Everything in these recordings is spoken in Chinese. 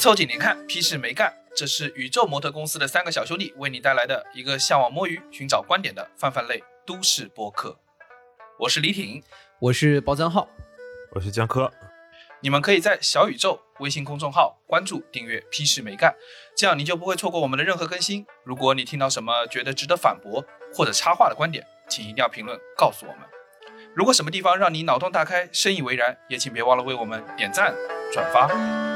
凑近点看，屁事没干。这是宇宙模特公司的三个小兄弟为你带来的一个向往摸鱼、寻找观点的泛泛类都市播客。我是李挺，我是包江浩，我是江科。你们可以在小宇宙微信公众号关注、订阅“屁事没干”，这样你就不会错过我们的任何更新。如果你听到什么觉得值得反驳或者插话的观点，请一定要评论告诉我们。如果什么地方让你脑洞大开、深以为然，也请别忘了为我们点赞、转发。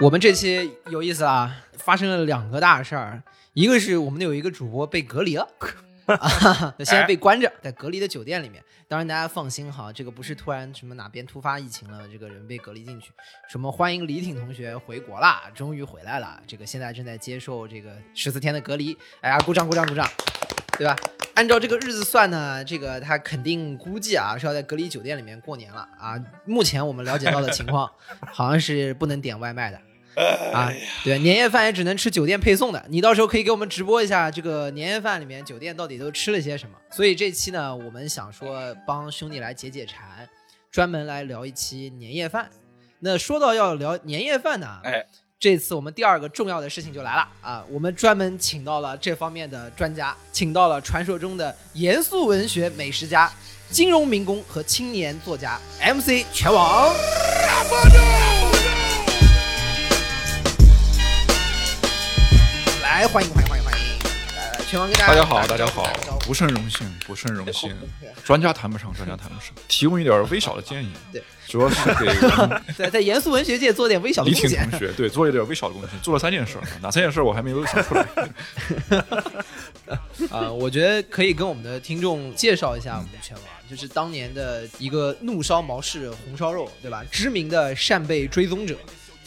我们这期有意思啊，发生了两个大事儿，一个是我们有一个主播被隔离了。啊，现在被关着，在隔离的酒店里面。当然，大家放心哈，这个不是突然什么哪边突发疫情了，这个人被隔离进去。什么欢迎李挺同学回国啦，终于回来了。这个现在正在接受这个十四天的隔离。哎呀，鼓掌鼓掌鼓掌，对吧？按照这个日子算呢，这个他肯定估计啊是要在隔离酒店里面过年了啊。目前我们了解到的情况，好像是不能点外卖的。啊，对，年夜饭也只能吃酒店配送的。你到时候可以给我们直播一下这个年夜饭里面酒店到底都吃了些什么。所以这期呢，我们想说帮兄弟来解解馋，专门来聊一期年夜饭。那说到要聊年夜饭呢，哎，这次我们第二个重要的事情就来了啊，我们专门请到了这方面的专家，请到了传说中的严肃文学美食家、金融民工和青年作家 MC 全网。来，欢迎欢迎欢迎欢迎！来来，全网给大家大家好，大家好，不胜荣幸，不胜荣幸。专家谈不上，专家谈不上，提供一点微小的建议。对，主要是给 在在严肃文学界做点微小的贡献。李挺同学，对，做一点微小的贡献，做了三件事，哪三件事我还没有想出来。啊，我觉得可以跟我们的听众介绍一下我们拳王，就是当年的一个怒烧毛氏红烧肉，对吧？知名的扇贝追踪者。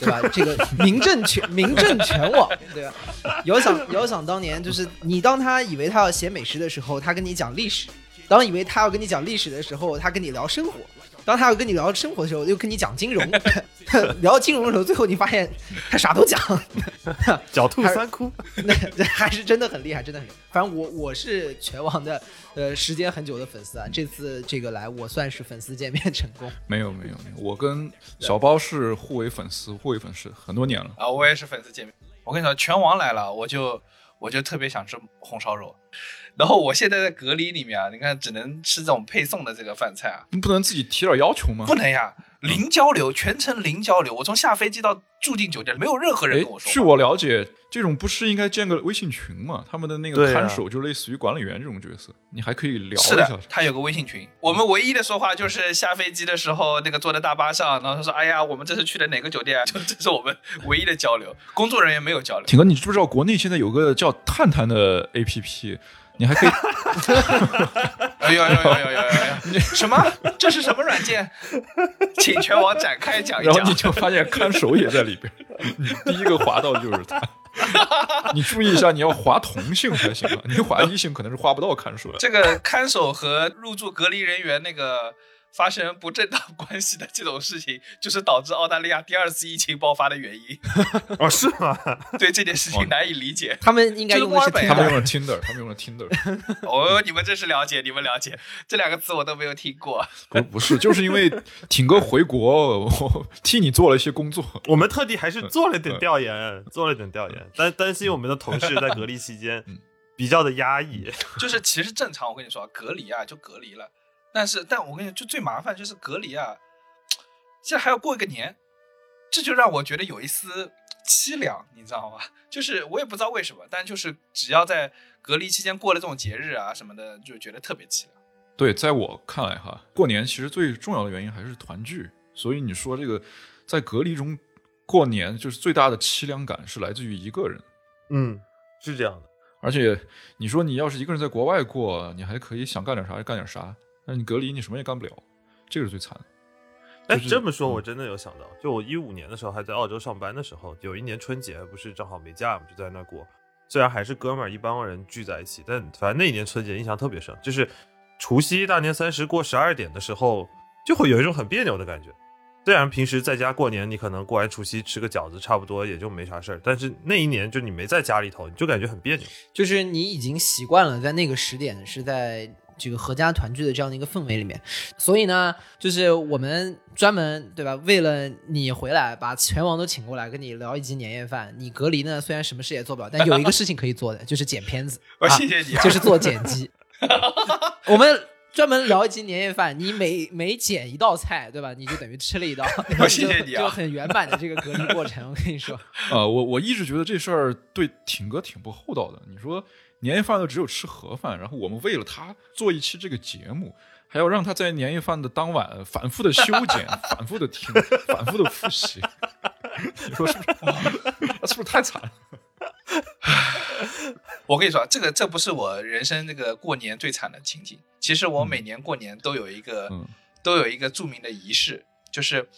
对吧？这个名震全 名震全网，对吧？遥想遥想当年，就是你当他以为他要写美食的时候，他跟你讲历史；当以为他要跟你讲历史的时候，他跟你聊生活。当他要跟你聊生活的时候，又跟你讲金融，聊金融的时候，最后你发现他啥都讲，狡兔三窟，那还是真的很厉害，真的很。反正我我是拳王的呃时间很久的粉丝啊，这次这个来我算是粉丝见面成功。没有没有没有，我跟小包是互为粉丝，互为粉丝很多年了啊，我也是粉丝见面。我跟你说，拳王来了，我就我就特别想吃红烧肉。然后我现在在隔离里面啊，你看只能吃这种配送的这个饭菜啊，你不能自己提点要求吗？不能呀，零交流，全程零交流。我从下飞机到住进酒店，没有任何人跟我说。据我了解，这种不是应该建个微信群吗？他们的那个看守就类似于管理员这种角色，你还可以聊一下。是的，他有个微信群。我们唯一的说话就是下飞机的时候，那个坐在大巴上，然后他说：“哎呀，我们这是去的哪个酒店？” 就这是我们唯一的交流，工作人员没有交流。挺哥，你知不知道国内现在有个叫探探的 APP？你还可以，哎呦呦呦呦呦呦！什么？这是什么软件？请全网展开讲一讲。然后你就发现看守也在里边，你第一个滑到就是他。你注意一下，你要滑同性才行啊，你滑异性可能是滑不到看守的。这个看守和入住隔离人员那个。发生不正当 关系的这种事情，就是导致澳大利亚第二次疫情爆发的原因。哦，是吗？对这件事情难以理解。他们应该用的是他们用了 Tinder，他们用了 Tinder。哦，你们真是了解，你们了解这两个词我都没有听过。不，不是，就是因为挺哥回国，我替你做了一些工作。我们特地还是做了点调研，做了点调研，担担心我们的同事在隔离期间比较的压抑。就是其实正常，我跟你说，隔离啊就隔离了。但是，但我跟你说，就最麻烦就是隔离啊，现在还要过一个年，这就让我觉得有一丝凄凉，你知道吗？就是我也不知道为什么，但就是只要在隔离期间过了这种节日啊什么的，就觉得特别凄凉。对，在我看来哈，过年其实最重要的原因还是团聚。所以你说这个在隔离中过年，就是最大的凄凉感是来自于一个人。嗯，是这样的。而且你说你要是一个人在国外过，你还可以想干点啥就干点啥。那你隔离，你什么也干不了，这个是最惨的。哎，这么说，我真的有想到，就我一五年的时候还在澳洲上班的时候，有一年春节不是正好没假嘛，就在那过。虽然还是哥们儿一帮人聚在一起，但反正那一年春节印象特别深，就是除夕大年三十过十二点的时候，就会有一种很别扭的感觉。虽然平时在家过年，你可能过完除夕吃个饺子，差不多也就没啥事儿。但是那一年就你没在家里头，你就感觉很别扭。就是你已经习惯了在那个时点是在这个合家团聚的这样的一个氛围里面。所以呢，就是我们专门对吧，为了你回来，把全网都请过来跟你聊一集年夜饭。你隔离呢，虽然什么事也做不了，但有一个事情可以做的，就是剪片子。我啊谢谢你啊，就是做剪辑。我们专门聊一集年夜饭，你每每剪一道菜，对吧？你就等于吃了一道，然后谢谢你啊就就很圆满的这个隔离过程。我跟你说，呃，我我一直觉得这事儿对挺哥挺不厚道的。你说年夜饭都只有吃盒饭，然后我们为了他做一期这个节目，还要让他在年夜饭的当晚反复的修剪、反复的听、反复的复习，你说是不是？是不是太惨了？我跟你说，这个这不是我人生这个过年最惨的情景。其实我每年过年都有一个、嗯都有一个著名的仪式，就是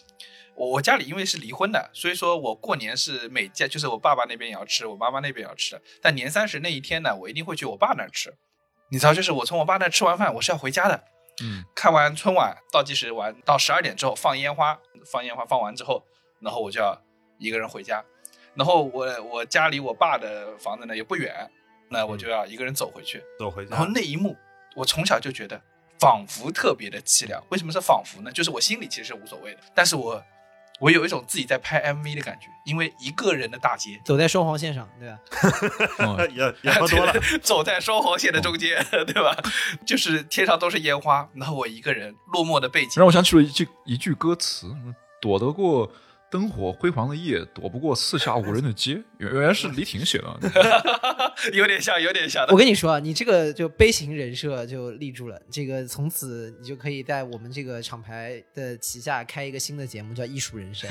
我我家里因为是离婚的，所以说我过年是每家就是我爸爸那边也要吃，我妈妈那边也要吃。但年三十那一天呢，我一定会去我爸那儿吃。你知道，就是我从我爸那儿吃完饭，我是要回家的。嗯看完春晚倒计时完到十二点之后放烟花，放烟花放完之后，然后我就要一个人回家。然后我我家离我爸的房子呢也不远，那我就要一个人走回去。走回家然后。那一幕，我从小就觉得仿佛特别的凄凉。为什么是仿佛呢？就是我心里其实是无所谓的，但是我我有一种自己在拍 MV 的感觉，因为一个人的大街，走在双黄线上，对吧？嗯 也也喝多了，对走在双黄线的中间，对吧？就是天上都是烟花，然后我一个人落寞的背景。让，我想起了一句一句歌词：“躲得过灯火辉煌的夜，躲不过四下无人的街。”原原来是李挺写的。有点像，有点像我。跟你说啊，你这个就悲情人设就立住了，这个从此你就可以在我们这个厂牌的旗下开一个新的节目，叫《艺术人生》。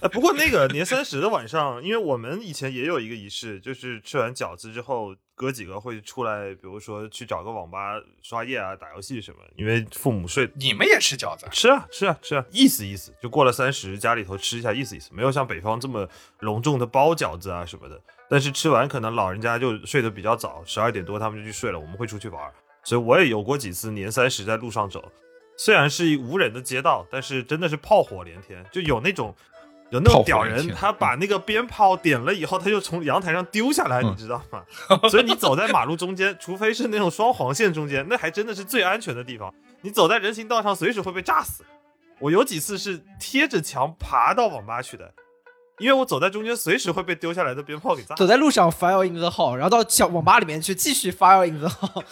呃，不过那个年三十的晚上，因为我们以前也有一个仪式，就是吃完饺子之后，哥几个会出来，比如说去找个网吧刷夜啊、打游戏什么。因为父母睡，你们也吃饺子？吃啊吃啊吃啊，意思意思，就过了三十，家里头吃一下，意思意思，没有像北方这么隆重的包饺子啊什么的。但是吃完可能老人家就睡得比较早，十二点多他们就去睡了，我们会出去玩儿。所以我也有过几次年三十在路上走，虽然是无人的街道，但是真的是炮火连天，就有那种有那种屌人，他把那个鞭炮点了以后，他就从阳台上丢下来，嗯你知道吗？所以你走在马路中间，除非是那种双黄线中间，那还真的是最安全的地方。你走在人行道上，随时会被炸死。我有几次是贴着墙爬到网吧去的，因为我走在中间，随时会被丢下来的鞭炮给炸死。走在路上 fire in the hall，然后到小网吧里面去继续 fire in the hall。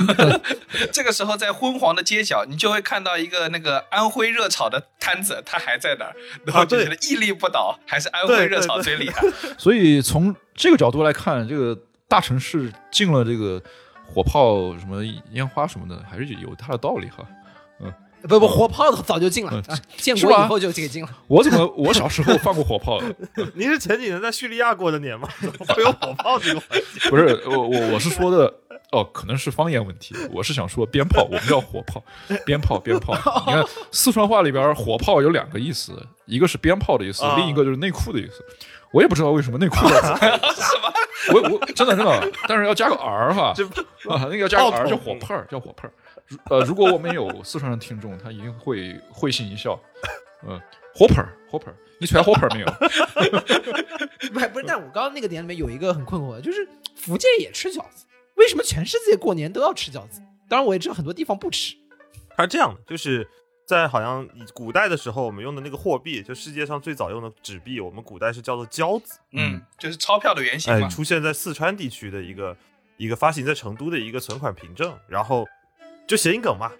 这个时候在昏黄的街角，你就会看到一个那个安徽热炒的摊子，它还在那儿，然后就觉得屹立不倒，还是安徽热炒最厉害。所以从这个角度来看，这个大城市进了这个火炮、什么烟花什么的，还是有它的道理哈。不不，火炮早就进了，嗯啊建国以后就给进了。我怎么我小时候放过火炮？您是前几年在叙利亚过的年吗？怎么会有火炮这个环节？不是我我我是说的哦，可能是方言问题。我是想说鞭炮，我们叫火炮，鞭炮鞭炮。你看四川话里边火炮有两个意思，一个是鞭炮的意思，啊另一个就是内裤的意思。我也不知道为什么内裤 我我真的真的，但是要加个 r 哈，这啊，那个要加个 r 叫火炮，叫火炮呃，如果我们有四川的听众，他一定会会心一笑。嗯，火盆儿，火盆儿，你揣火盆儿没有？不是不是，但我刚刚那个点里面有一个很困惑的，就是福建也吃饺子，为什么全世界过年都要吃饺子？当然我也知道很多地方不吃。它是这样的，就是在好像古代的时候，我们用的那个货币，就世界上最早用的纸币，我们古代是叫做交子，嗯，就是钞票的原型哎，嘛。出现在四川地区的一个一个发行在成都的一个存款凭证，然后就谐音梗嘛，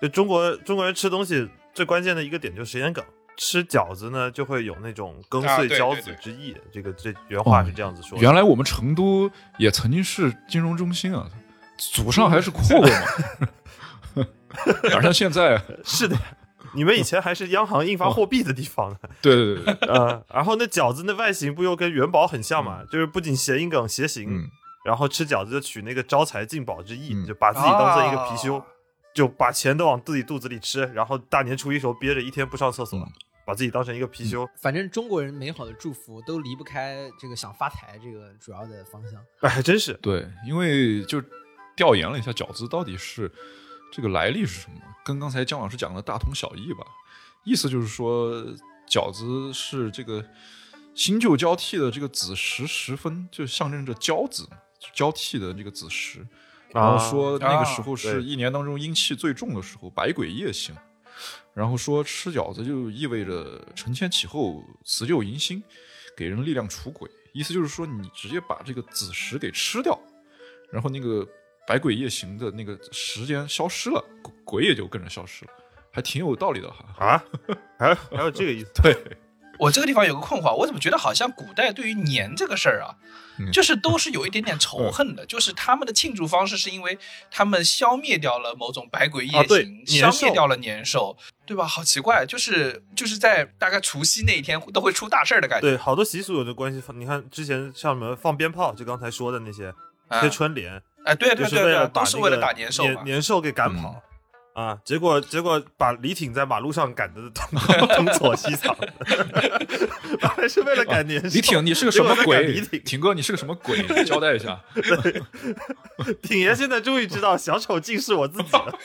就中国中国人吃东西最关键的一个点就是谐音梗。吃饺子呢，就会有那种羹啊碎交对对对子之意。这个这原话是这样子说的。原来我们成都也曾经是金融中心啊，祖上还是阔过嘛。哪像现在？是的，你们以前还是央行印发货币的地方呢。对对对对，呃，然后那饺子那外形不又跟元宝很像嘛？就是不仅谐音梗谐形，嗯然后吃饺子就取那个招财进宝之意，嗯就把自己当做一个貔貅，啊就把钱都往自己肚子里吃，然后大年初一时候憋着一天不上厕所，嗯把自己当成一个貔貅。反正中国人美好的祝福都离不开这个想发财这个主要的方向。哎，还真是。对，因为就调研了一下饺子到底是这个来历是什么，跟刚才姜老师讲的大同小异吧。意思就是说，饺子是这个新旧交替的这个子时时分，就象征着交子交替的这个子时。然后啊说那个时候是一年当中阴气最重的时候，百鬼夜行。然后说吃饺子就意味着承前启后，辞旧迎新，给人力量除鬼。意思就是说，你直接把这个子时给吃掉，然后那个百鬼夜行的那个时间消失了，鬼鬼也就跟着消失了，还挺有道理的哈。啊，还还有这个意思？对，我这个地方有个困惑，我怎么觉得好像古代对于年这个事儿啊，嗯就是都是有一点点仇恨的，就是他们的庆祝方式是因为他们消灭掉了某种百鬼夜行，啊消灭掉了年兽，对吧？好奇怪，就是就是在大概除夕那一天都会出大事儿的感觉。对，好多习俗有的关系。你看之前像什么放鞭炮，就刚才说的那些啊贴春联，哎，对就对对对，都是为了打年兽年。年兽给赶跑。啊！结果结果把李挺在马路上赶得东东躲西藏，本来是为了赶年兽。李挺，你是个什么鬼李？挺，挺哥，你是个什么鬼？你交代一下。挺爷现在终于知道小丑竟是我自己了。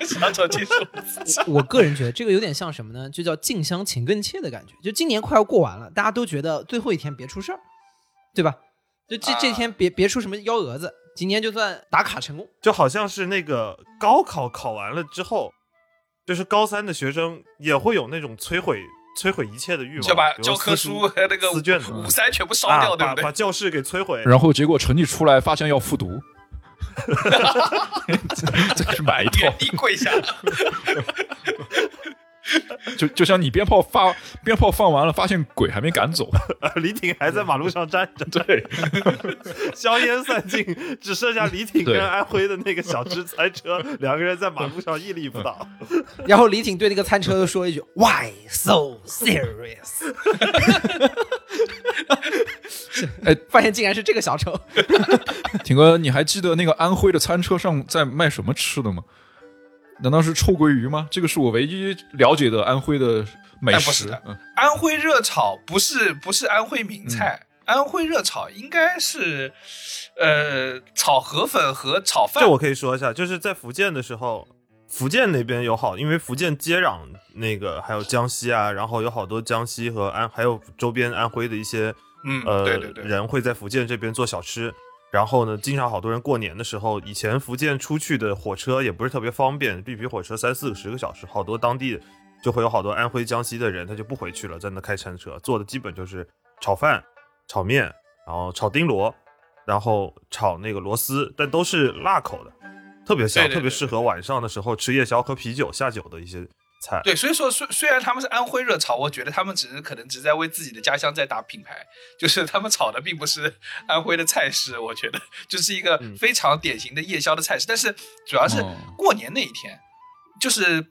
小丑竟是，我个人觉得这个有点像什么呢？就叫近乡情更怯的感觉。就今年快要过完了，大家都觉得最后一天别出事儿，对吧？就这啊这天别别出什么幺蛾子，今天就算打卡成功。就好像是那个高考考完了之后，就是高三的学生也会有那种摧毁摧毁一切的欲望，就把教科书和那个撕卷子五三全部烧啊掉，对不对把把？教室给摧毁。然后结果成绩出来，发现要复读，再去买一套原。地跪下，就就像你鞭炮发鞭炮放完了，发现鬼还没赶走。李挺还在马路上站着，对，硝烟散尽，只剩下李挺跟安徽的那个小吃餐车两个人在马路上屹立不倒。然后李挺对那个餐车说一句 “Why so serious？” 哎，发现竟然是这个小丑。挺哥，你还记得那个安徽的餐车上在卖什么吃的吗？难道是臭鳜鱼吗？这个是我唯一了解的安徽的美食。哎不是的嗯安徽热炒不是不是安徽名菜，安徽热炒应该是呃炒河粉和炒饭这。我可以说一下，就是在福建的时候，福建那边有好，因为福建接壤那个还有江西啊，然后有好多江西和安还有周边安徽的一些嗯，呃对对对，人会在福建这边做小吃。然后呢，经常好多人过年的时候，以前福建出去的火车也不是特别方便，绿皮火车三四个十个小时，好多当地就会有好多安徽、江西的人，他就不回去了，在那开餐车，做的基本就是炒饭、炒面，然后炒丁螺，然后炒那个螺丝，但都是辣口的，特别香，对对对特别适合晚上的时候吃夜宵、喝啤酒、下酒的一些菜。对，所以说虽虽然他们是安徽热炒，我觉得他们只是可能只在为自己的家乡在打品牌，就是他们炒的并不是安徽的菜式，我觉得就是一个嗯非常典型的夜宵的菜式。但是主要是哦过年那一天，就是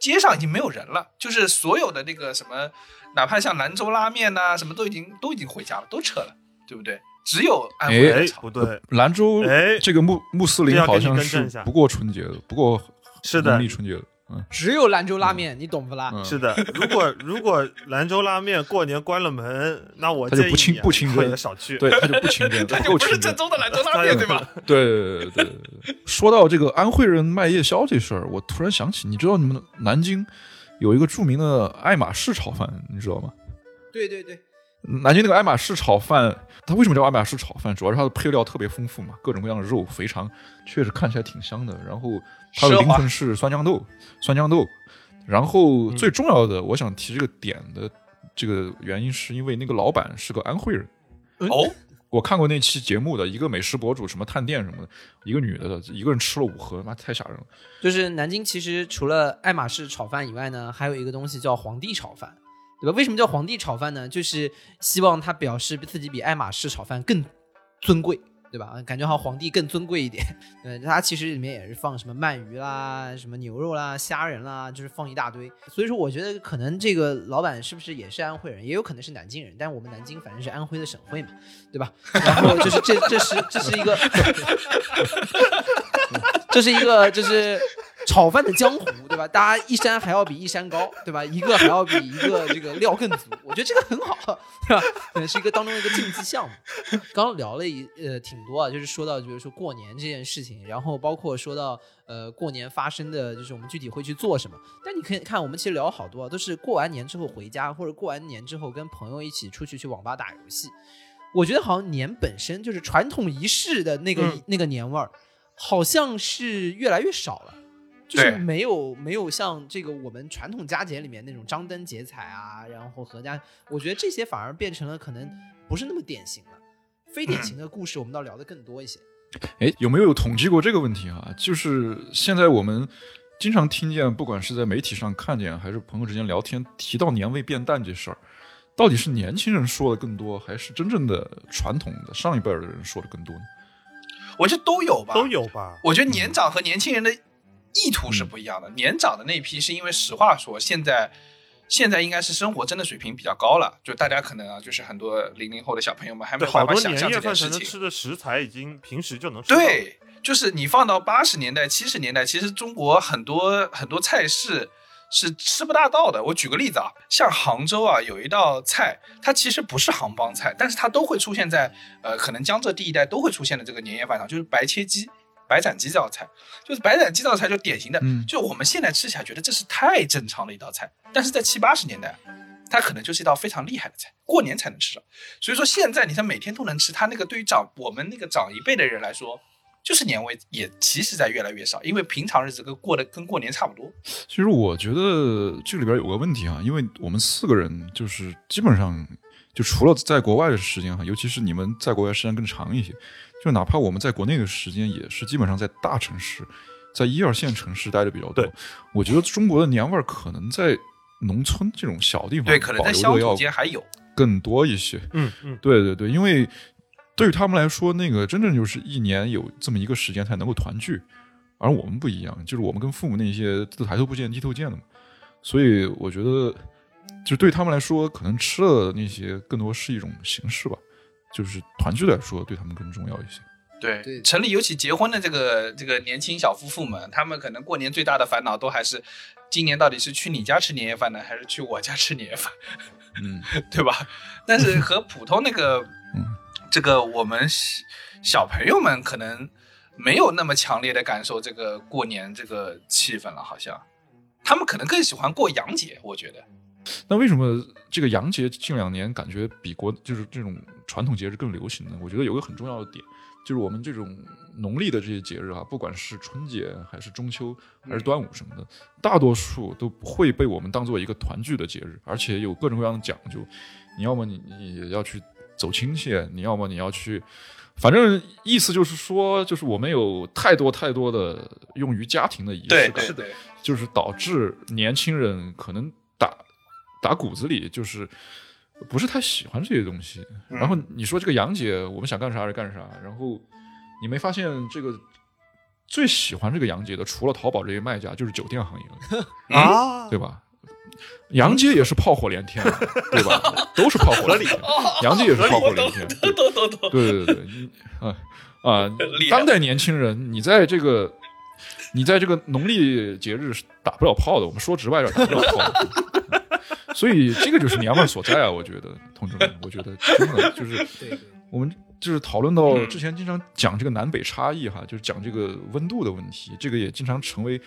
街上已经没有人了，就是所有的那个什么，哪怕像兰州拉面呐、什么都已经都已经回家了，都撤了，对不对？只有安徽哎热，炒。不对，兰州哎这个穆穆斯林好像是不过春节的，不过是的农历春节的。嗯只有兰州拉面，你懂不啦？嗯，是的，如果如果兰州拉面过年关了门，那我就不清不清少去。对，他就不清真，他就不是。正宗的兰州拉面，对吧？对对对对对对。说到这个安徽人卖夜宵这事儿，我突然想起，你知道你们南京有一个著名的爱马仕炒饭，你知道吗？对对对，南京那个爱马仕炒饭，它为什么叫爱马仕炒饭？主要是它的配料特别丰富嘛，各种各样的肉，肥肠，确实看起来挺香的。然后它的灵魂是酸豇豆，酸豇豆。然后最重要的，我想提这个点的这个原因，是因为那个老板是个安徽人。哦，我看过那期节目的一个美食博主，什么探店什么的，一个女的的，一个人吃了五盒，妈太吓人了。就是南京其实除了爱马仕炒饭以外呢，还有一个东西叫皇帝炒饭，对吧？为什么叫皇帝炒饭呢？就是希望他表示自己比爱马仕炒饭更尊贵。对吧？感觉好像皇帝更尊贵一点。对，它其实里面也是放什么鳗鱼啦、什么牛肉啦、虾仁啦，就是放一大堆。所以说，我觉得可能这个老板是不是也是安徽人，也有可能是南京人。但我们南京反正是安徽的省会嘛，对吧？然后就是这这是 这是一个，这是一个就是炒饭的江湖，对吧？大家一山还要比一山高，对吧？一个还要比一个这个料更足，我觉得这个很好，对吧？可能是一个当中的一个竞技项目。刚刚聊了一呃挺多啊，就是说到比如说过年这件事情，然后包括说到呃过年发生的就是我们具体会去做什么。但你可以看，我们其实聊了好多啊，都是过完年之后回家，或者过完年之后跟朋友一起出去去网吧打游戏。我觉得好像年本身就是传统仪式的那个、嗯那个年味儿，好像是越来越少了。就是没有没有像这个我们传统佳节里面那种张灯结彩啊，然后阖家，我觉得这些反而变成了可能不是那么典型了。非典型的故事，我们倒聊得更多一些。哎，有没有统计过这个问题啊？就是现在我们经常听见，不管是在媒体上看见，还是朋友之间聊天，提到年味变淡这事儿，到底是年轻人说的更多，还是真正的传统的上一辈儿的人说的更多呢？我觉得都有吧，都。有吧？我觉得年长和年轻人的意图是不一样的。年长的那批是因为实话说，现在现在应该是生活真的水平比较高了，就大家可能啊，就是很多零零后的小朋友们还没对，有办好法想象这件事情。能吃的食材已经平时就能吃到。对，就是你放到八十年代、七十年代，其实中国很多很多菜式是吃不大到的。我举个例子啊，像杭州啊，有一道菜，它其实不是杭帮菜，但是它都会出现在呃，可能江浙地一带都会出现的这个年夜饭上，就是白切鸡。白斩鸡这道菜，就是白斩鸡这道菜，就典型的，嗯就我们现在吃起来觉得这是太正常的一道菜，但是在七八十年代，它可能就是一道非常厉害的菜，过年才能吃上。所以说现在你看每天都能吃，它那个对于长我们那个长一辈的人来说，就是年味也其实在越来越少，因为平常日子跟过的跟过年差不多。其实我觉得这里边有个问题啊，因为我们四个人就是基本上就除了在国外的时间哈，尤其是你们在国外时间更长一些，就哪怕我们在国内的时间也是基本上在大城市，在一二线城市待的比较多对。我觉得中国的年味儿可能在农村这种小地方对，可能保在乡间还有。更多一些。嗯嗯，对对对，因为对于他们来说，那个真正就是一年有这么一个时间才能够团聚，而我们不一样，就是我们跟父母那些都抬头不见低头见的嘛，所以我觉得，就对他们来说，可能吃的那些更多是一种形式吧，就是团聚来说，对他们更重要一些。对对城里尤其结婚的这个这个年轻小夫妇们，他们可能过年最大的烦恼都还是，今年到底是去你家吃年夜饭呢，还是去我家吃年夜饭？嗯，对吧？但是和普通那个，嗯这个我们小小朋友们可能没有那么强烈的感受这个过年这个气氛了，好像他们可能更喜欢过洋节，我觉得。那为什么这个洋节近两年感觉比国就是这种传统节日更流行呢？我觉得有个很重要的点，就是我们这种农历的这些节日啊，不管是春节还是中秋还是端午什么的，大多数都不会被我们当做一个团聚的节日，而且有各种各样的讲究。你要么你你要去走亲戚，你要么你要去，反正意思就是说，就是我们有太多太多的用于家庭的仪式对感，就是导致年轻人可能打打骨子里就是不是太喜欢这些东西。嗯然后你说这个杨姐，我们想干啥就干啥，然后你没发现这个最喜欢这个杨姐的，除了淘宝这些卖家，就是酒店行业了，啊，对吧？杨姐也是炮火连天，对吧？都是炮火连天，杨姐也是炮火连天，对。对对对啊啊当代年轻人，你在这个你在这个农历节日是打不了炮的，我们说直白点，打不了炮的。所以这个就是年味儿所在啊，我觉得，同志们，我觉得真的就是我们就是讨论到之前经常讲这个南北差异哈，就是讲这个温度的问题，这个也经常成为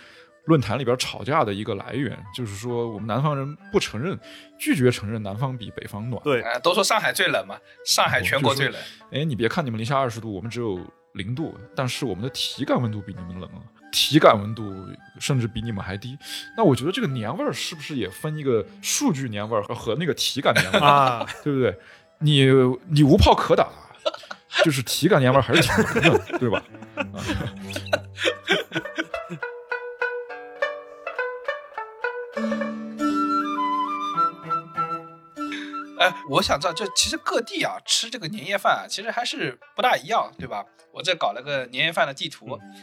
论坛里边吵架的一个来源，就是说我们南方人不承认、拒绝承认南方比北方暖。对，哎，都说上海最冷嘛，上海全国最冷。哎，你别看你们零下二十度，我们只有零度，但是我们的体感温度比你们冷啊，体感温度甚至比你们还低。那我觉得这个年味儿是不是也分一个数据年味儿和和那个体感年味儿，啊，对不对？你你无炮可打，就是体感年味儿还是挺浓的，对吧？哎，我想知道，就其实各地啊吃这个年夜饭啊，其实还是不大一样，对吧？我这搞了个年夜饭的地图，嗯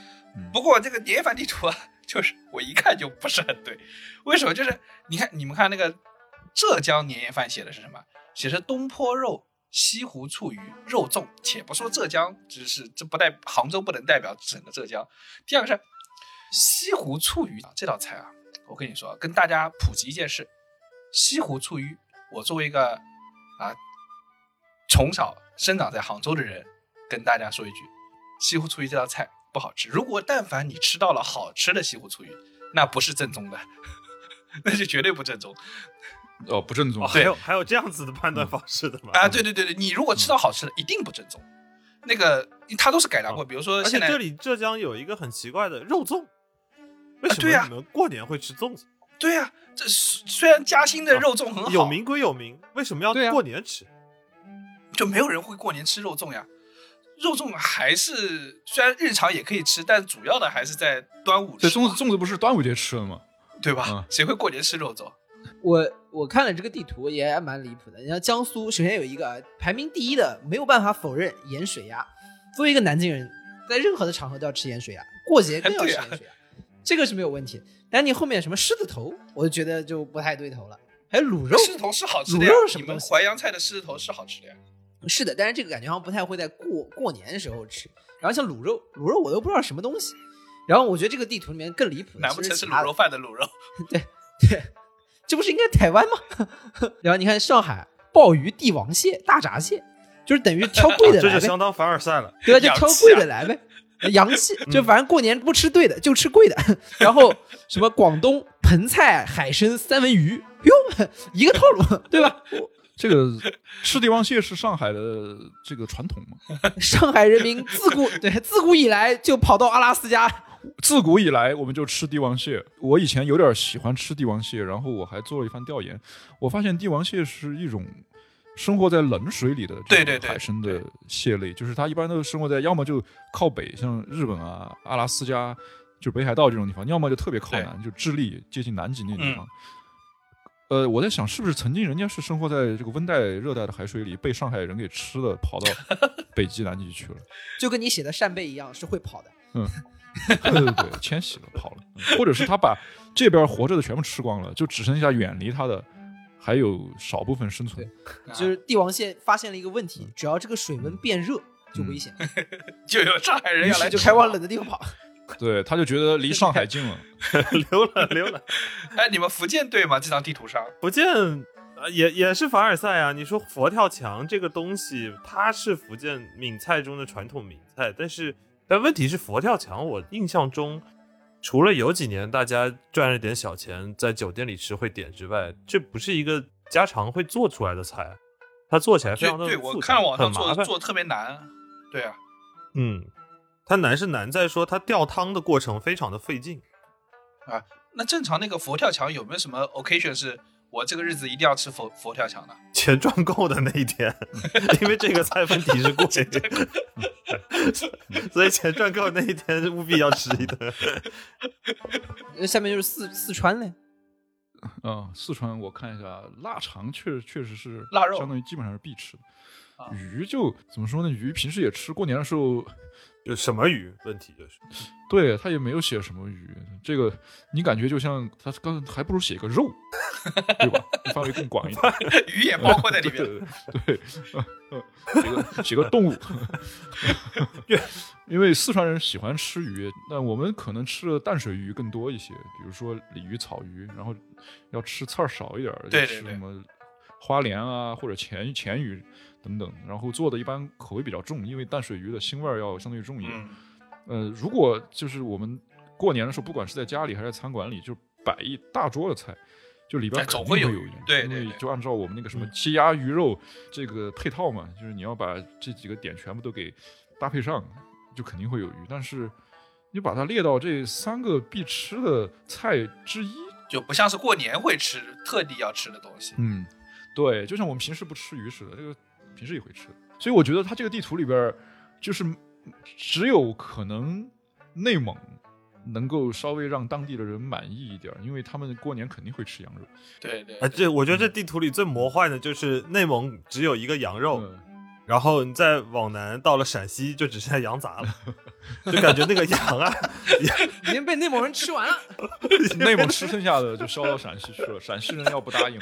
不过这个年夜饭地图啊，就是我一看就不是很对。为什么？就是你看，你们看那个浙江年夜饭写的是什么？写是东坡肉、西湖醋鱼、肉粽。且不说浙江，只是这不代杭州不能代表整个浙江。第二个是西湖醋鱼啊，这道菜啊，我跟你说，跟大家普及一件事：西湖醋鱼，我作为一个啊从小生长在杭州的人，跟大家说一句，西湖醋鱼这道菜不好吃。如果但凡你吃到了好吃的西湖醋鱼，那不是正宗的，那就绝对不正宗哦，不正宗哦，还有还有这样子的判断方式的吗？啊！对对对对，你如果吃到好吃的，一定不正宗。那个它都是改良过，比如说现在这里浙江有一个很奇怪的肉粽，为什么你们过年会吃粽子？对呀、这是虽然嘉兴的肉粽很好，有名归有名，为什么要过年吃？就没有人会过年吃肉粽呀。肉粽还是虽然日常也可以吃，但主要的还是在端午粽子粽子不是端午节吃的吗？对吧？嗯谁会过年吃肉粽？我我看了这个地图也蛮离谱的。你像江苏，首先有一个啊排名第一的，没有办法否认盐水鸭。作为一个南京人，在任何的场合都要吃盐水鸭，过节更要吃盐水鸭，这个是没有问题。但你后面什么狮子头，我就觉得就不太对头了。还有卤肉，狮子头是好吃的呀卤肉，什么你们淮扬菜的狮子头是好吃的呀。是的，但是这个感觉好像不太会在过过年的时候吃。然后像卤肉，卤肉我都不知道什么东西。然后我觉得这个地图里面更离谱的，难不成是卤肉饭的卤肉？对对，这不是应该台湾吗？然后你看上海鲍鱼、帝王蟹、大闸蟹，就是等于挑贵的啊 这来呗，就相当凡尔赛了。对啊，就挑贵的来呗。洋气，就反正过年不吃对的，就吃贵的。然后什么广东盆菜、海参、三文鱼，哟，一个套路，对吧？这个吃帝王蟹是上海的这个传统嘛？上海人民自古对自古以来就跑到阿拉斯加，自古以来我们就吃帝王蟹。我以前有点喜欢吃帝王蟹，然后我还做了一番调研，我发现帝王蟹是一种生活在冷水里的这种对对对海参的蟹类，就是它一般都生活在要么就靠北，像日本啊、阿拉斯加，就北海道这种地方，要么就特别靠南，就智利接近南极那个地方。嗯呃，我在想，是不是曾经人家是生活在这个温带、热带的海水里，被上海人给吃了，跑到 北极、南极去了？就跟你写的扇贝一样，是会跑的。嗯对对对，迁徙了，跑了，嗯或者是他把这边活着的全部吃光了，就只剩下远离他的还有少部分生存。就是帝王蟹发现了一个问题，只要这个水温变热就危险，就有上海人于要来就开往冷的地方跑。对，他就觉得离上海近了。溜 了溜了。哎，你们福建对吗？这张地图上，福建呃也也是凡尔赛啊！你说佛跳墙这个东西，它是福建闽菜中的传统名菜，但是但问题是佛跳墙，我印象中除了有几年大家赚了点小钱在酒店里吃会点之外，这不是一个家常会做出来的菜，它做起来非常的对对，我看了网上很麻烦。做做特别难。对啊，嗯，它难是难在说它吊汤的过程非常的费劲。那正常那个佛跳墙有没有什么 occasion 是我这个日子一定要吃佛佛跳墙的？钱赚够的那一天，因为这个菜分题是贵，所以钱赚够那一天务必要吃一顿。那下面就是四四川嘞，嗯，四川我看一下，腊肠确确实是腊肉相当于基本上是必吃的。啊鱼就怎么说呢？鱼平时也吃，过年的时候，就什么鱼？问题就是，对他也没有写什么鱼，这个你感觉就像他刚还不如写个肉，对吧？范围更广一点。鱼也包括在里面。对 对，呃呃写个写个动物，因为四川人喜欢吃鱼，那我们可能吃的淡水鱼更多一些，比如说鲤鱼、草鱼，然后要吃刺儿少一点儿，对对对就吃什么花鲢啊或者钳钳鱼等等，然后做的一般口味比较重，因为淡水鱼的腥味儿要相对重一点。嗯，呃，如果就是我们过年的时候，不管是在家里还是在餐馆里，就摆一大桌的菜，就里边哎总会有鱼，对对对因为就按照我们那个什么嗯鸡鸭鱼肉这个配套嘛，就是你要把这几个点全部都给搭配上，就肯定会有鱼。但是你把它列到这三个必吃的菜之一，就不像是过年会吃，特地要吃的东西。嗯，对，就像我们平时不吃鱼似的，这个平时也会吃。所以我觉得它这个地图里边儿，就是只有可能内蒙能够稍微让当地的人满意一点儿，因为他们过年肯定会吃羊肉。对对哎，这我觉得这地图里最魔幻的就是内蒙只有一个羊肉，嗯然后你再往南到了陕西就只剩下羊杂了，就感觉那个羊啊，已经被内蒙人吃完了。内蒙吃剩下的就烧到陕西去了，陕西人要不答应。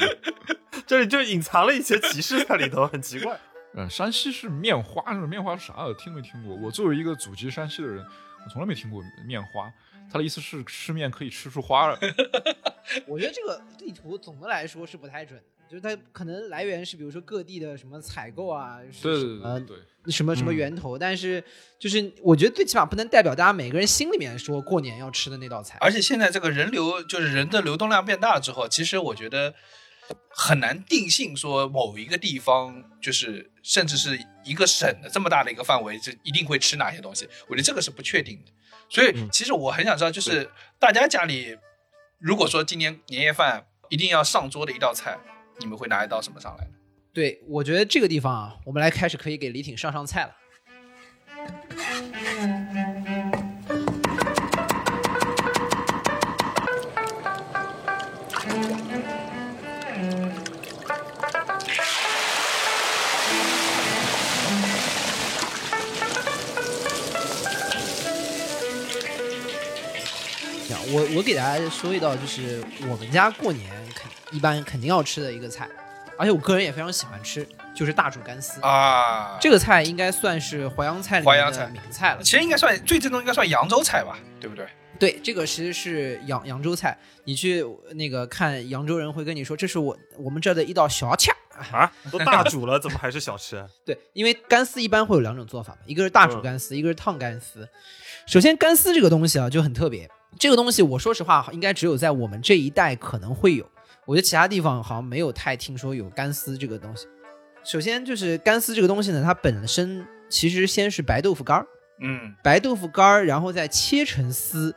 这里就隐藏了一些歧视在里头，很奇怪。嗯，山西是面花，是面花是啥？我听没听过？我作为一个祖籍山西的人，我从来没听过面花。他的意思是吃面可以吃出花来。我觉得这个地图总的来说是不太准的，就是它可能来源是比如说各地的什么采购啊，是对对什么对对，什么什么嗯源头，但是就是我觉得最起码不能代表大家每个人心里面说过年要吃的那道菜。而且现在这个人流，就是人的流动量变大了之后，其实我觉得很难定性说某一个地方就是甚至是一个省的这么大的一个范围，就一定会吃哪些东西。我觉得这个是不确定的。所以嗯其实我很想知道，就是大家家里如果说今年年夜饭一定要上桌的一道菜，你们会拿一道什么上来呢？对，我觉得这个地方啊，我们来开始可以给李挺上上菜了。这样我我给大家说一道，就是我们家过年肯一般肯定要吃的一个菜，而且我个人也非常喜欢吃，就是大煮干丝。啊，这个菜应该算是淮扬菜里面的淮扬菜名菜了。其实应该算最正宗，应该算扬州菜吧，对不对？对，这个其实是扬扬州菜。你去那个看扬州人会跟你说，这是我我们这儿的一道小恰。啊，都大煮了，怎么还是小吃啊？对，因为干丝一般会有两种做法嘛，一个是大煮干丝，一个是烫干丝。首先，干丝这个东西啊就很特别，这个东西我说实话，应该只有在我们这一代可能会有，我觉得其他地方好像没有太听说有干丝这个东西。首先就是干丝这个东西呢，它本身其实先是白豆腐干儿，嗯白豆腐干儿，然后再切成丝，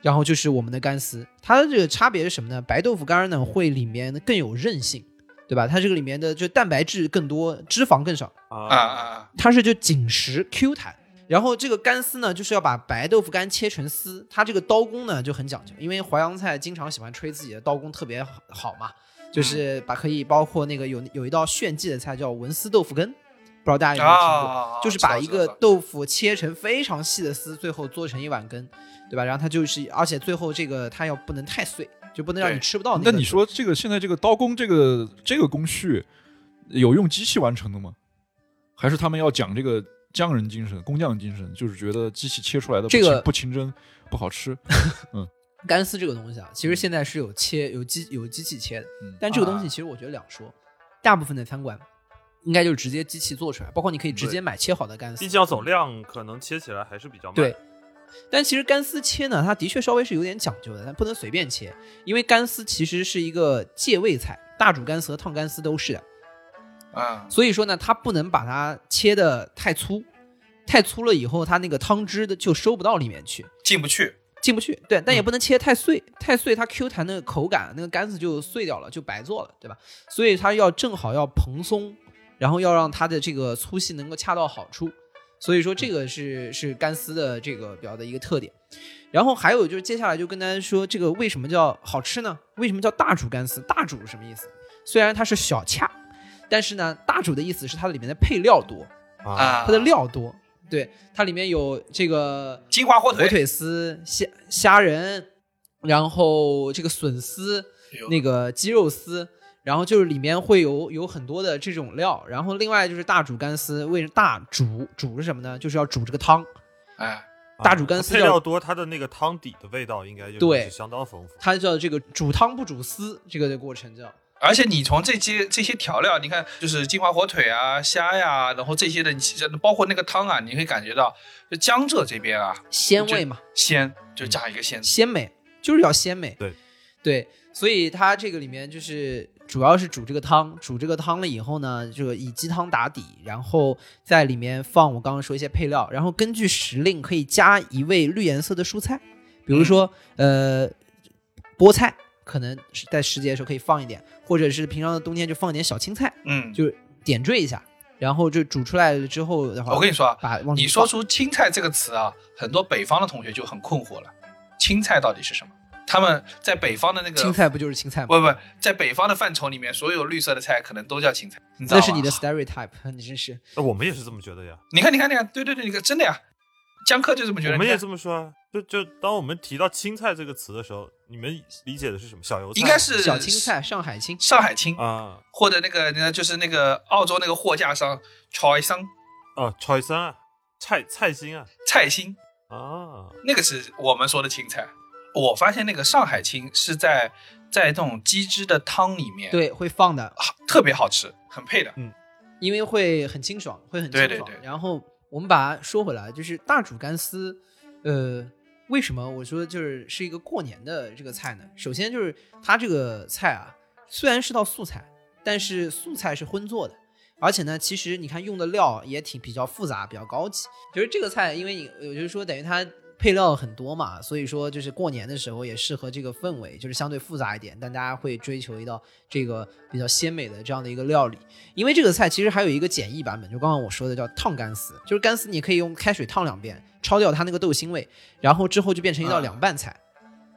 然后就是我们的干丝。它的这个差别是什么呢？白豆腐干儿呢会里面更有韧性，对吧？它这个里面的就蛋白质更多，脂肪更少，啊啊，啊啊！它是就紧实 Q 弹。然后这个干丝呢，就是要把白豆腐干切成丝，它这个刀工呢就很讲究，因为淮扬菜经常喜欢吹自己的刀工特别好好嘛，就是把可以包括那个有有一道炫技的菜叫文丝豆腐根，不知道大家有没有听过？啊，就是把一个豆腐切成非常细的丝，最后做成一碗羹，对吧？然后它就是，而且最后这个它要不能太碎，就不能让你吃不到那。那你说这个现在这个刀工这个这个工序有用机器完成的吗？还是他们要讲这个匠人精神、工匠精神，就是觉得机器切出来的不这个清不清真不好吃？嗯干丝这个东西啊，其实现在是有切有机有机器切的，嗯但这个东西啊其实我觉得两说，大部分的餐馆应该就是直接机器做出来，包括你可以直接买切好的干丝毕。竟要走量，可能切起来还是比较慢。对，但其实干丝切呢，它的确稍微是有点讲究的，但不能随便切，因为干丝其实是一个借味菜，大煮干丝和烫干丝都是的。嗯所以说呢，它不能把它切的太粗，太粗了以后，它那个汤汁的就收不到里面去，进不去。进不去。对，但也不能切太碎，太碎它 Q 弹的口感，那个干子就碎掉了，就白做了，对吧？所以它要正好要蓬松，然后要让它的这个粗细能够恰到好处。所以说这个是是干丝的这个比较的一个特点。然后还有就是接下来就跟大家说，这个为什么叫好吃呢？为什么叫大煮干丝？大煮是什么意思？虽然它是小恰，但是呢，大煮的意思是它里面的配料多，啊，啊，它的料多。对，它里面有这个金华火腿，火腿丝、虾虾仁，然后这个笋丝、那个鸡肉丝，然后就是里面会有有很多的这种料，然后另外就是大煮干丝，为大煮煮是什么呢？就是要煮这个汤，哎，大煮干丝要配料多，它的那个汤底的味道应该就相当丰富。它叫这个煮汤不煮丝，这个的过程叫。而且你从这些这些调料，你看就是金华火腿啊、虾呀，然后这些的，你其实包括那个汤啊，你会感觉到，就江浙这边啊，鲜味嘛，鲜就加一个鲜字，鲜美就是要鲜美。对。对，所以它这个里面就是主要是煮这个汤，煮这个汤了以后呢，这个以鸡汤打底，然后在里面放我刚刚说一些配料，然后根据时令可以加一味绿颜色的蔬菜，比如说、呃菠菜，可能是在时节的时候可以放一点，或者是平常的冬天就放一点小青菜，嗯，就点缀一下，然后就煮出来了之后的话，我跟你说啊，把你说出青菜这个词啊，很多北方的同学就很困惑了，青菜到底是什么？他们在北方的那个青菜不就是青菜吗？不不，在北方的范畴里面，所有绿色的菜可能都叫青菜，你知道？那是你的 stereotype，你真是。那我们也是这么觉得呀，你看，你看，你看，对对对，你看，真的呀，江科就这么觉得。我们也这么说啊。就就当我们提到青菜这个词的时候，你们理解的是什么？小油菜应该是小青菜、上海青，上海青，啊或者那个那，就是那个澳洲那个货架上炒一桑哦，炒一三啊，菜菜心啊菜心，啊，那个是我们说的青菜。我发现那个上海青是在在这种鸡汁的汤里面，，对，会放的，特别好吃，很配的。嗯因为会很清爽，会很清爽。对对对然后我们把它说回来，就是大煮干丝，呃，为什么我说就是是一个过年的这个菜呢？首先就是它这个菜啊，虽然是道素菜，但是素菜是荤做的，而且呢，其实你看用的料也挺比较复杂，比较高级。就是这个菜，因为你我就是说，等于它配料很多嘛，所以说就是过年的时候也适合这个氛围，就是相对复杂一点，但大家会追求一道这个比较鲜美的这样的一个料理。因为这个菜其实还有一个简易版本，就刚刚我说的叫烫干丝，就是干丝你可以用开水烫两遍，焯掉它那个豆腥味，然后之后就变成一道凉拌菜。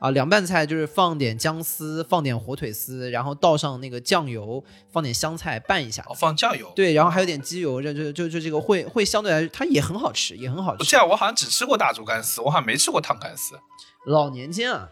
啊，凉拌菜就是放点姜丝，放点火腿丝，然后倒上那个酱油，放点香菜拌一下。哦，放酱油。，对，然后还有点鸡油，这就就就这个会会相对来它也很好吃，也很好吃。这样我好像只吃过大煮干丝，我好像没吃过烫干丝。老年间啊，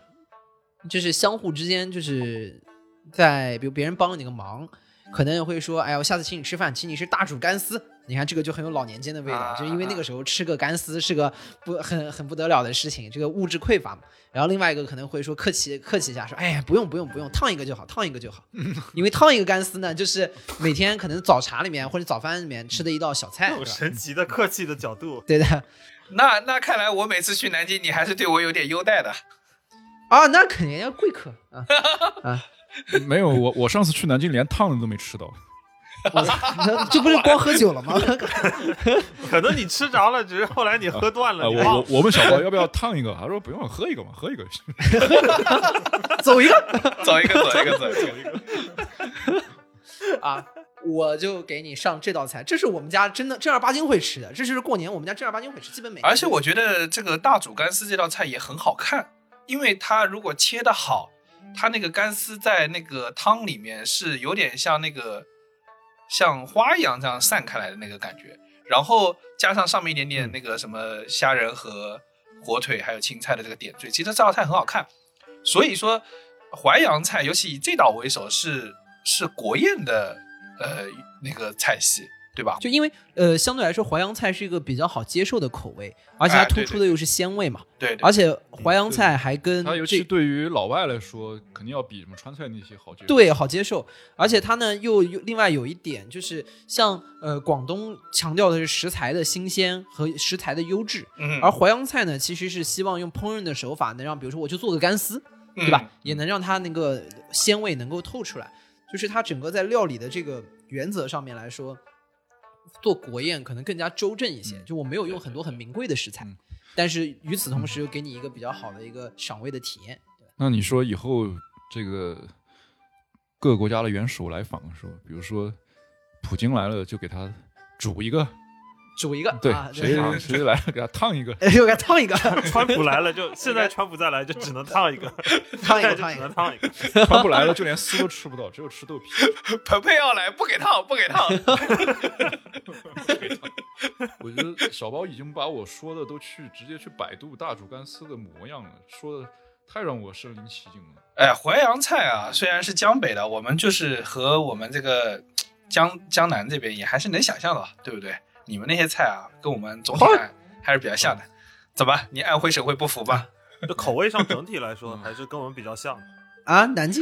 就是相互之间就是在比如别人帮了你个忙，可能会说，哎呀，我下次请你吃饭，请你吃大煮干丝。你看这个就很有老年间的味道，啊就因为那个时候吃个干丝是个不很很不得了的事情，这个物质匮乏嘛。然后另外一个可能会说客气客气一下，说，哎呀，不用不用不用，烫一个就好，烫一个就好。因为烫一个干丝呢，就是每天可能早茶里面或者早饭里面吃的一道小菜？神奇的客气的角度，对的。那那看来我每次去南京，你还是对我有点优待的。啊，那肯定要贵客啊啊！没有，我我上次去南京连烫的都没吃到。我这不是光喝酒了吗？可能你吃着了，只是后来你喝断了。我我我问小包要不要烫一个，他说不用，喝一个嘛，喝一个。走一个 走一个，走一个，走一个。啊！我就给你上这道菜，这是我们家真的正儿八经会吃的，这是过年我们家正儿八经会吃，基本每年而且我觉得这个大煮干丝这道菜也很好看，因为它如果切的好，它那个干丝在那个汤里面是有点像那个像花一样这样散开来的那个感觉，然后加上上面一点点那个什么虾仁和火腿还有青菜的这个点缀，其实这道菜很好看。所以说淮扬菜，尤其以这道为首，是是国宴的呃那个菜系，对吧？就因为呃，相对来说淮扬菜是一个比较好接受的口味，而且它突出的又是鲜味嘛，对对而且淮扬菜还跟它尤这其对于老外来说，肯定要比什么川菜那些好接受。对，好接受。而且它呢又又另外有一点就是，像呃广东强调的是食材的新鲜和食材的优质，嗯，而淮扬菜呢其实是希望用烹饪的手法能让，比如说我就做个干丝，对吧？嗯也能让它那个鲜味能够透出来。就是它整个在料理的这个原则上面来说，做国宴可能更加周正一些。就我没有用很多很名贵的食材，嗯但是与此同时又给你一个比较好的一个赏味的体验。那你说以后这个各个国家的元首来访的时候，比如说普京来了，就给他煮一个，煮一个，对，啊、谁对谁来了给他烫一个，又给他烫一个，川普来了就 现在川普再来就只能烫一个，烫一个，就烫一个。只能烫一个。川普来了就连丝都吃不到，只有吃豆皮。彭佩奥来不给烫，不给烫。我觉得小包已经把我说的都去直接去百度大煮干丝的模样了，说的太让我身临其境了。哎，淮扬菜啊，虽然是江北的，我们就是和我们这个江江南这边也还是能想象的，对不对？你们那些菜啊，跟我们总体还还是比较像的。怎么，你安徽省会不服吧？这 口味上整体来说还是跟我们比较像的。啊，南京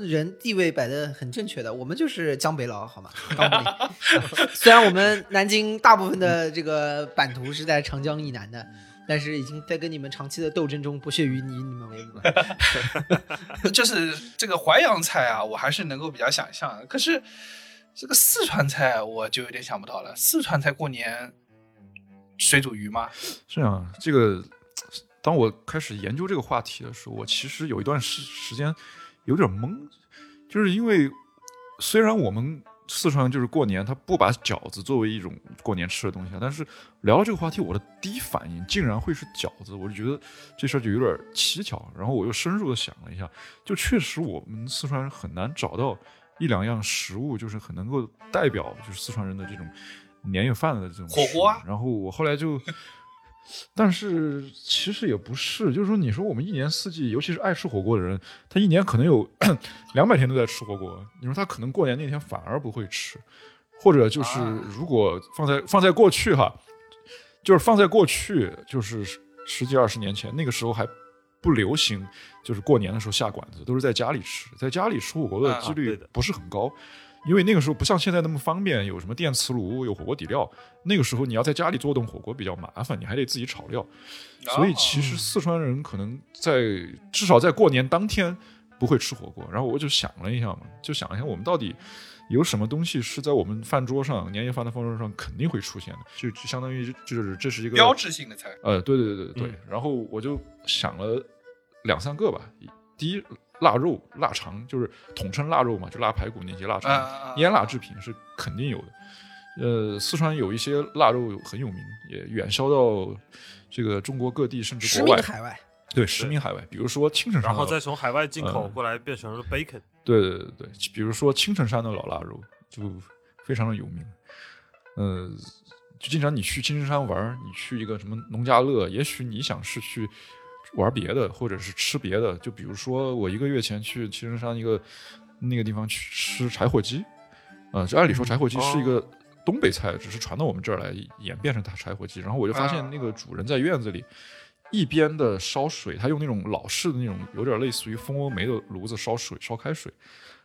人地位摆的很正确的，我们就是江北佬，好吗？虽然我们南京大部分的这个版图是在长江以南的，但是已经在跟你们长期的斗争中不屑于以你们为伍了。就是这个淮扬菜啊，我还是能够比较想象的。可是这个四川菜我就有点想不到了。四川菜过年水煮鱼吗？是啊，这个当我开始研究这个话题的时候，我其实有一段时时间有点懵，就是因为虽然我们四川就是过年，他不把饺子作为一种过年吃的东西，但是聊到这个话题，我的第一反应竟然会是饺子，我就觉得这事儿就有点蹊跷。然后我又深入的想了一下，就确实我们四川人很难找到一两样食物，就是很能够代表就是四川人的这种年夜饭的这种火锅啊然后我后来就。但是其实也不是，就是说，你说我们一年四季，尤其是爱吃火锅的人，他一年可能有 两百天都在吃火锅。你说他可能过年那天反而不会吃，或者就是啊如果放在放在过去哈，就是放在过去，就是十几二十年前，那个时候还不流行，就是过年的时候下馆子，都是在家里吃，在家里吃火锅的啊几率不是很高。因为那个时候不像现在那么方便，有什么电磁炉，有火锅底料。那个时候你要在家里做顿火锅比较麻烦，你还得自己炒料。所以其实四川人可能在至少在过年当天不会吃火锅。然后我就想了一下嘛，就想了一下我们到底有什么东西是在我们饭桌上年夜饭的饭桌上肯定会出现的，就就相当于就是这是一个标志性的菜。呃，对对对对对。嗯然后我就想了两三个吧。第一，腊肉、腊肠，就是统称腊肉嘛，就腊排骨那些腊肠，啊，腌腊制品是肯定有的。呃，四川有一些腊肉很有名，也远销到这个中国各地，甚至国外。海外，对，驰名海外。比如说青城山，然后再从海外进口嗯过来变成了 bacon，对对对对，比如说青城山的老腊肉就非常的有名。呃，就经常你去青城山玩，你去一个什么农家乐，也许你想是去玩别的，或者是吃别的。就比如说我一个月前去青城山一个那个地方去吃柴火鸡，呃，就按理说柴火鸡是一个东北菜，只是传到我们这儿来演变成它柴火鸡。然后我就发现那个主人在院子里。一边的烧水，他用那种老式的那种有点类似于蜂窝煤的炉子烧水，烧开水，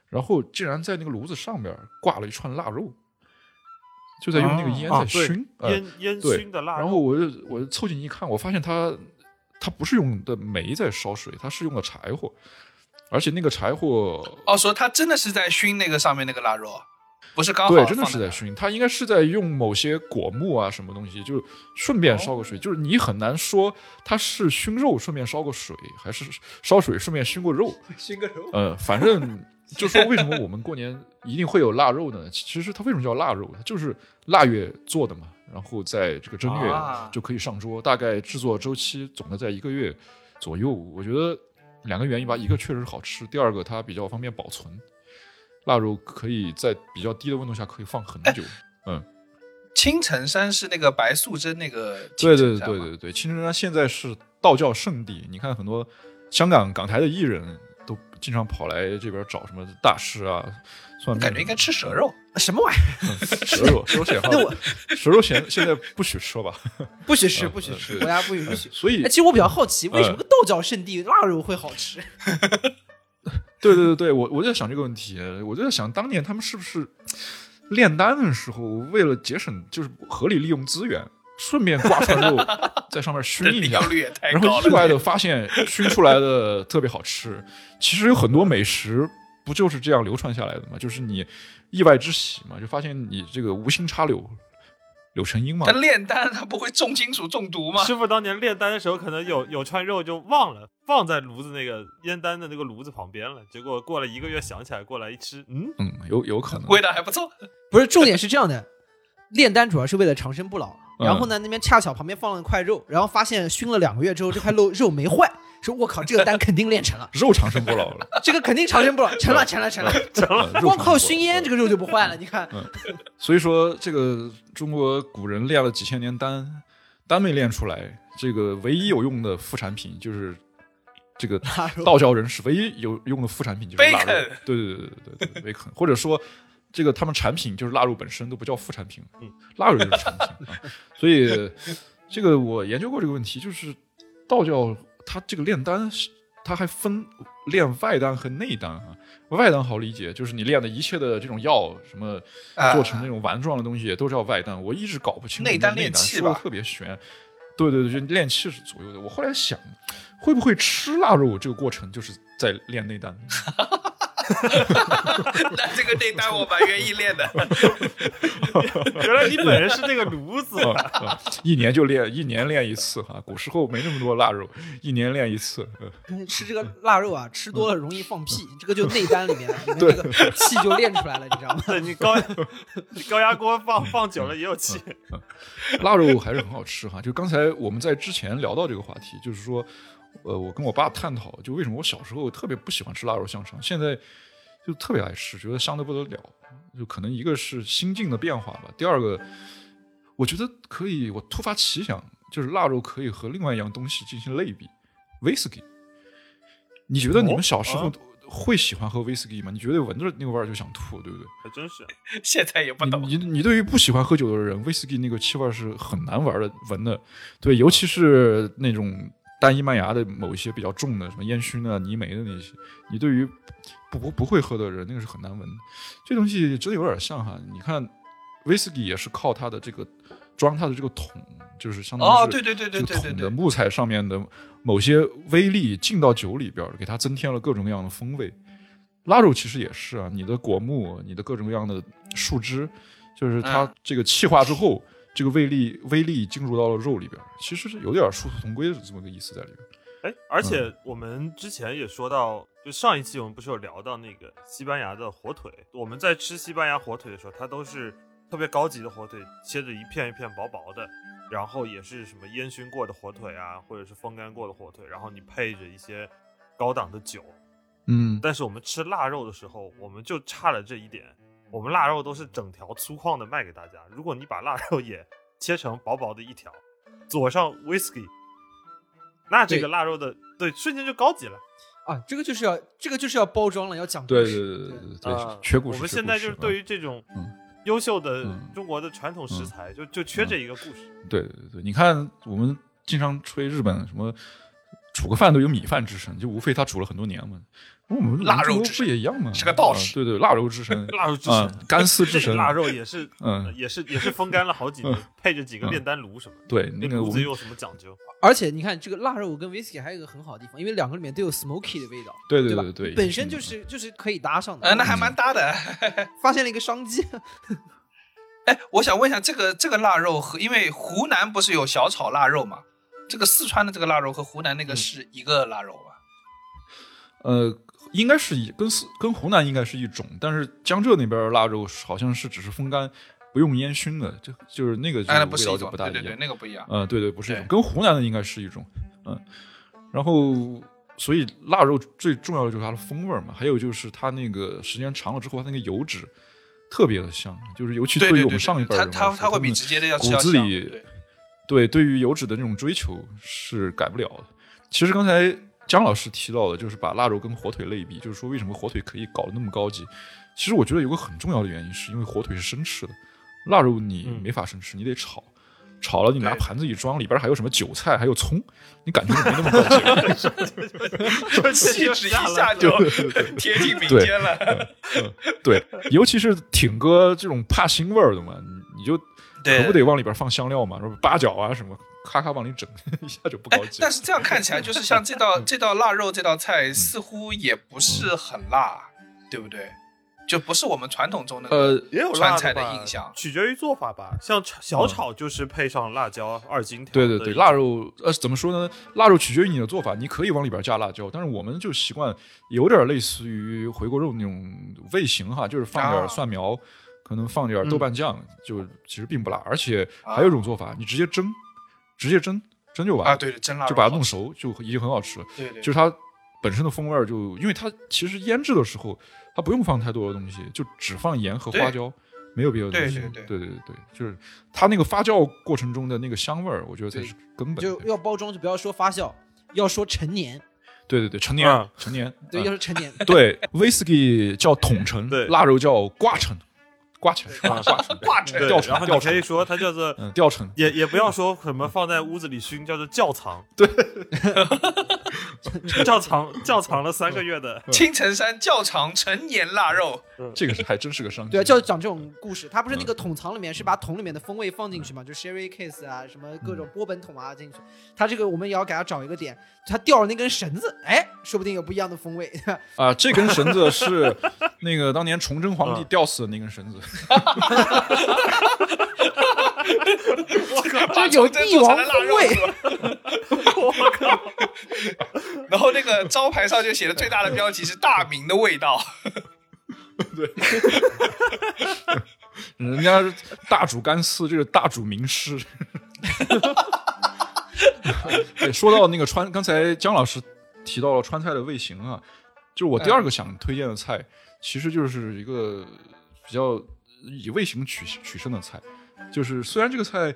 然后竟然在那个炉子上面挂了一串腊肉，就在用那个烟在熏，呃烟烟熏的腊肉。然后我就我就凑近一看，我发现他他不是用的煤在烧水，他是用的柴火，而且那个柴火哦，说他真的是在熏那个上面那个腊肉，不是刚好对，真的是在熏，它应该是在用某些果木啊什么东西，就顺便烧个水，就是你很难说它是熏肉顺便烧个水，还是烧水顺便熏过肉。熏个肉。呃，反正就说为什么我们过年一定会有腊肉呢？其实它为什么叫腊肉？它就是腊月做的嘛，然后在这个正月啊就可以上桌，大概制作周期总的在一个月左右。我觉得两个原因吧，一个确实是好吃，第二个它比较方便保存。腊肉可以在比较低的温度下可以放很久。嗯青城山是那个白素贞那个对对对对对，青城山现在是道教圣地，你看很多香港港台的艺人都经常跑来这边找什么大师啊、算。感觉应该吃蛇肉。什么玩意儿？蛇肉，蛇肉 显化那我蛇肉现现在不许吃了吧？不许吃，嗯不许吃，国家不允许。所以哎，其实我比较好奇，为什么道教圣地腊肉会好吃？对对对对，我我就在想这个问题，我就在想当年他们是不是炼丹的时候，为了节省就是合理利用资源，顺便挂串肉 在上面熏一下，率也太然高了。后意外的发现熏出来的特别好吃。其实有很多美食不就是这样流传下来的吗？就是你意外之喜嘛，就发现你这个无心插柳，柳成荫嘛他。炼丹，他不会重金属中毒吗？师傅当年炼丹的时候，可能有有串肉就忘了放在炉子那个烟丹的那个炉子旁边了，结果过了一个月想起来过来一吃，嗯，嗯，有有可能。味道还不错。不是，重点是这样的，炼丹主要是为了长生不老。嗯然后呢，那边恰巧旁边放了一块肉，然后发现熏了两个月之后，这块肉肉没坏，说我靠，这个丹肯定练成了，肉长生不老了，这个肯定长生不老，成了成了成了，成了 光靠熏烟这个肉就不坏了，你看，所以说，这个中国古人练了几千年丹，丹没练出来，这个唯一有用的副产品就是这个道教人士唯一有用的副产品就是腊肉。对对对对对对，贝肯，或者说这个他们产品就是腊肉本身都不叫副产品，嗯，腊肉就是产品啊。所以这个我研究过这个问题，就是道教它这个炼丹是。它还分炼外丹和内丹啊，外丹好理解，就是你炼的一切的这种药，什么啊做成那种丸状的东西，都叫外丹。我一直搞不清楚内丹内炼气吧特别玄。对对对，就炼气是左右的。我后来想，会不会吃腊肉这个过程就是在炼内丹？那这个内丹我蛮愿意练的。原来你本人是那个炉子，一年就练，一年练一次哈。古时候没那么多腊肉，一年练一次。呃吃这个腊肉啊，吃多了容易放屁，这个就内丹里面里面这个气就练出来了，你知道吗？对你高你高压锅放放久了也有气，腊肉还是很好吃哈。就刚才我们在之前聊到这个话题，就是说，呃，我跟我爸探讨，就为什么我小时候特别不喜欢吃腊肉香肠，现在就特别爱吃，觉得香的不得了。就可能一个是心境的变化吧，第二个，我觉得可以，我突发奇想，就是腊肉可以和另外一样东西进行类比，威士忌。你觉得你们小时候哦会喜欢喝威士忌吗？你觉得闻着那个味儿就想吐，对不对？还真是。现在也不懂。你你你对于不喜欢喝酒的人，威士忌那个气味是很难玩的闻的，对，尤其是那种单一麦芽的某一些比较重的，什么烟熏啊、泥煤的那些，你对于不不不会喝的人，那个是很难闻的。这东西真的有点像哈，你看威士忌也是靠它的这个装它的这个桶，就是相当于是哦，对对对对对对的，木材上面的某些微粒进到酒里边，给它增添了各种各样的风味。腊肉其实也是啊，你的果木、你的各种各样的树枝，就是它嗯这个气化之后，这个微粒微力进入到了肉里边儿，其实是有点殊途同归的这么个意思在里边儿。哎，而且我们之前也说到，就上一期我们不是有聊到那个西班牙的火腿？我们在吃西班牙火腿的时候，它都是特别高级的火腿，切着一片一片薄薄的，然后也是什么烟熏过的火腿啊，或者是风干过的火腿，然后你配着一些高档的酒。嗯，但是我们吃腊肉的时候，我们就差了这一点，我们腊肉都是整条粗犷的卖给大家。如果你把腊肉也切成薄薄的一条，佐上 whisky，那这个腊肉的对瞬间就高级了。啊，这个就是要这个就是要包装了，要讲故对对。对对对啊对，缺故事。我们现在就是对啊于这种嗯优秀的嗯中国的传统食材，就就缺这一个故事。对对对对，你看我们经常吹日本什么煮个饭都有米饭之称，就无非他煮了很多年嘛。腊肉之神也一样吗？是个道士啊对对，腊肉之神，腊肉之啊神，干丝之神，腊肉也是，嗯也是也是风干了好几年，配着几个嗯炼丹炉什么的。对那个炉子有什么讲究？而且你看这个腊肉跟 whisky 还有一个很好的地方，因为两个里面都有 smoky 的味道，对对吧？对对，本身就是就是可以搭上的。嗯，那还蛮搭的。发现了一个商机。哎，我想问一下，这个这个腊肉和因为湖南不是有小炒腊肉嘛？这个四川的这个腊肉和湖南那个是一个腊肉吧？呃，应该是一跟四跟湖南应该是一种，但是江浙那边的腊肉好像是只是风干，不用烟熏的，就就是那个味道就不是一种，不大一样对对对，。那个不一样。嗯，对对，不是一种，跟湖南的应该是一种，嗯，然后所以腊肉最重要的就是它的风味嘛，还有就是它那个时间长了之后，它那个油脂特别的香，就是尤其对于我们上一辈人，它它会比直接的要骨子里对对对于油脂的那种追求是改不了的。其实刚才姜老师提到的，就是把腊肉跟火腿类比，就是说为什么火腿可以搞得那么高级？其实我觉得有个很重要的原因，是因为火腿是生吃的，腊肉你嗯没法生吃，你得炒。炒了，你拿盘子一装，里边还有什么韭菜，还有葱，你感觉就没那么高级了。气质一下就贴近民间了。对，尤其是挺哥这种怕腥味儿的嘛，你你就对可不得往里边放香料嘛，什么八角啊什么，咔咔往里整，一下就不哎高，级了。但是这样看起来，就是像这道 这道腊肉这道菜，似乎也不是很辣，对不对？就不是我们传统中的呃也有川菜的印象。取决于做法吧。像小炒就是配上辣椒二荆条。对对对，腊。肉呃怎么说呢？腊肉取决于你的做法，你可以往里边加辣椒，但是我们就习惯有点类似于回锅肉那种味型哈，就是放点啊蒜苗，可能放点豆瓣酱，就其实并不辣。而且啊还有一种做法，你直接蒸，直接蒸蒸就完了，啊，对对，蒸腊肉就把它。弄熟，就已经很好吃了。对对，就是它本身的风味儿就，因为它其实腌制的时候，它不用放太多的东西，就只放盐和花椒，没有别的东西。对对对对对就是它那个发酵过程中的那个香味儿，我觉得才是根本。就要包装，就不要说发酵，要说陈年。对对对，陈年、啊成年，对，啊要说陈年。对，whisky 叫桶陈，对腊肉叫挂陈，挂陈，挂陈，挂成 对吊，成然后你可以说它叫做，嗯，吊成，也也不要说什么放在屋子里熏，叫做窖藏。对，窖藏窖藏了三个月的。青城山窖藏陈年腊肉，这个是还真是个商机。对啊，就讲这种故事。它不是那个桶藏里面是把桶里面的风味放进去嘛，就 sherry case 啊，什么各种波本桶啊进去。它这个我们也要给它找一个点，它吊了那根绳子，哎，说不定有不一样的风味。啊，这根绳子是 那个当年崇祯皇帝吊死的那根绳子。把有崇祯帝王风味。我靠！然后那个招牌上就写的最大的标题是“大明的味道 人家是大煮干丝，这个大煮名师。对，说到那个川，刚才姜老师提到了川菜的味型啊，就是我第二个想推荐的菜，其实就是一个比较以味型取取胜的菜。就是虽然这个菜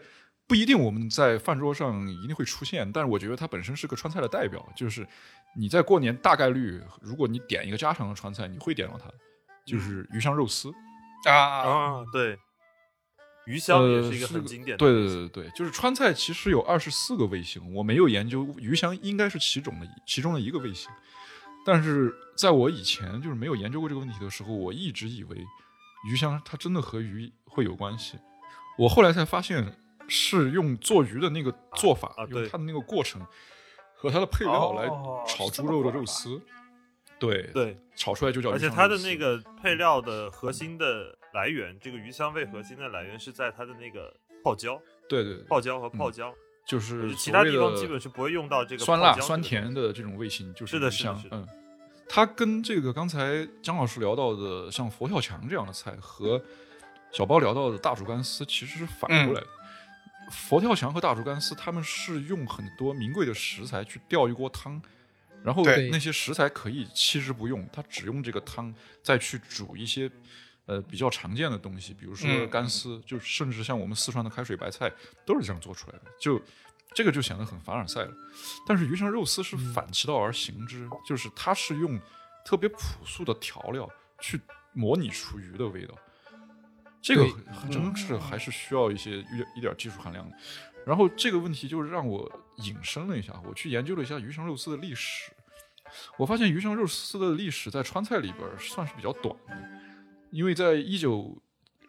不一定我们在饭桌上一定会出现，但是我觉得它本身是个川菜的代表。就是你在过年大概率，如果你点一个家常的川菜，你会点到它，就是鱼香肉丝。”啊，啊，对，鱼香也是一个呃很经典的。对对对对对，就是川菜其实有二十四个味型，我没有研究，鱼香应该是其中的其中的一个味型。但是在我以前就是没有研究过这个问题的时候，我一直以为鱼香它真的和鱼会有关系。我后来才发现，是用做鱼的那个做法，用它的那个过程和它的配料来炒猪肉的肉丝。对，对，炒出来就叫鱼而且它的那个配料的核心的来源，这个鱼香味核心的来源是在它的那个泡椒、对对对泡椒和泡椒，就是其他地方基本是不会用到这个酸辣、酸甜的这种味型，就是是的鱼是的嗯，它跟这个刚才姜老师聊到的像佛跳墙这样的菜和小包聊到的大竹干丝其实是反过来的。佛跳墙和大竹干丝，他们是用很多名贵的食材去吊一锅汤，然后那些食材可以弃之不用，他只用这个汤再去煮一些呃比较常见的东西，比如说嗯干丝，就甚至像我们四川的开水白菜都是这样做出来的，就这个就显得很凡尔赛了。但是鱼香肉丝是反其道而行之，就是它是用特别朴素的调料去模拟出鱼的味道，这个真是还是需要一些一点一点技术含量的。然后这个问题就让我引申了一下，我去研究了一下鱼香肉丝的历史。我发现鱼香肉丝的历史在川菜里边算是比较短的，因为在一九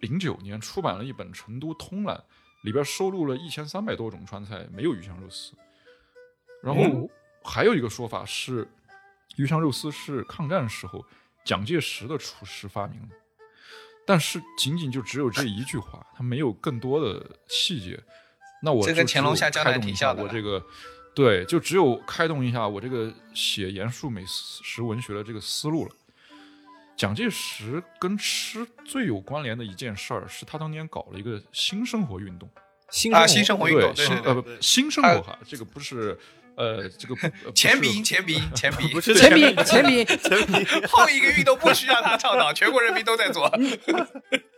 零九年出版了一本《成都通览》，里边收录了一千三百多种川菜，没有鱼香肉丝。然后还有一个说法是，鱼香肉丝是抗战时候蒋介石的厨师发明的，但是仅仅就只有这一句话，它没有更多的细节。那我这跟就只有乾隆下江南开动一下挺像的我这个，对，就只有开动一下我这个写严肃美食文学的这个思路了。蒋介石跟吃最有关联的一件事儿，是他当年搞了一个新生活运动。啊，新生活新生活运动，对，新呃不新生活哈，这个不是呃这个前鼻音，前鼻音，前鼻音，不是前比前比前提后一个运动不需要他倡导，全国人民都在做。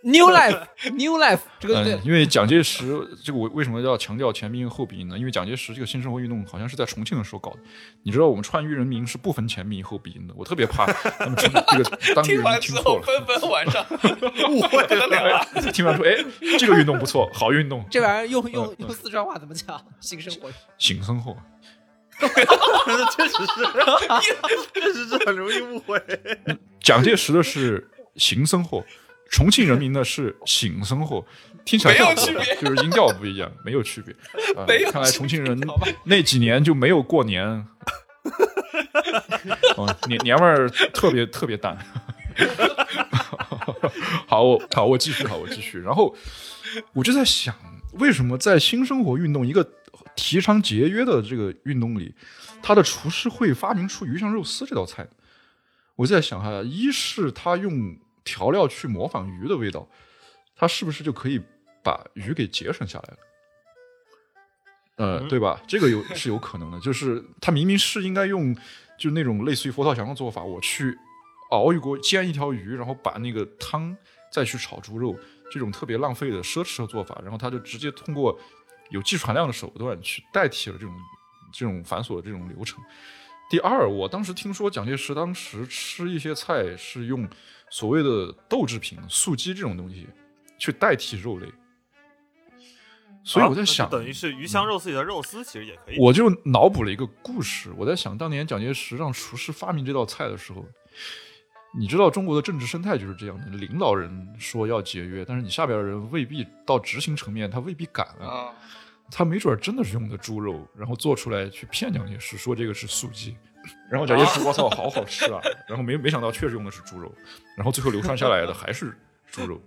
New Life New Life 这个对嗯，因为蒋介石这个我为什么要强调前鼻音后鼻音呢？因为蒋介石这个新生活运动好像是在重庆的时候搞的。你知道我们川渝人民是不分前鼻音后鼻音的，我特别怕 他们 听这个当地听人完之后，纷纷晚上误会了啊！听完说哎这个运动不错，好运动，这玩意儿用用嗯用四川话怎么讲？新生活新生活。确实是，确实是很容易误会。蒋介石的是新生活，重庆人民呢是醒生活，听起来没有区别就是音调不一样，没有区别。啊 没有看来重庆人那几年就没有过年，哦，年年味儿特别特别淡。好，我好，我继续，好，我继续。然后我就在想，为什么在新生活运动一个提倡节约的这个运动里，他的厨师会发明出鱼香肉丝这道菜呢？我在想哈，一是他用调料去模仿鱼的味道，它是不是就可以把鱼给节省下来了？呃，嗯对吧？这个有是有可能的，就是它明明是应该用就那种类似于佛跳墙的做法，我去熬一锅煎一条鱼，然后把那个汤再去炒猪肉，这种特别浪费的奢侈的做法，然后他就直接通过有技术含量的手段去代替了这种这种繁琐的这种流程。第二，我当时听说蒋介石当时吃一些菜是用所谓的豆制品、素鸡这种东西去代替肉类，所以我在想，啊等于是鱼香肉丝里的肉丝，其实也可以。我就脑补了一个故事。我在想，当年蒋介石让厨师发明这道菜的时候，你知道中国的政治生态就是这样的：领导人说要节约，但是你下边的人未必到执行层面，他未必敢啊。啊，他没准儿真的是用的猪肉，然后做出来去骗蒋介石，说这个是素鸡。然后蒋介石，我操，好好吃啊！然后没没想到确实用的是猪肉，然后最后流传下来的还是猪肉。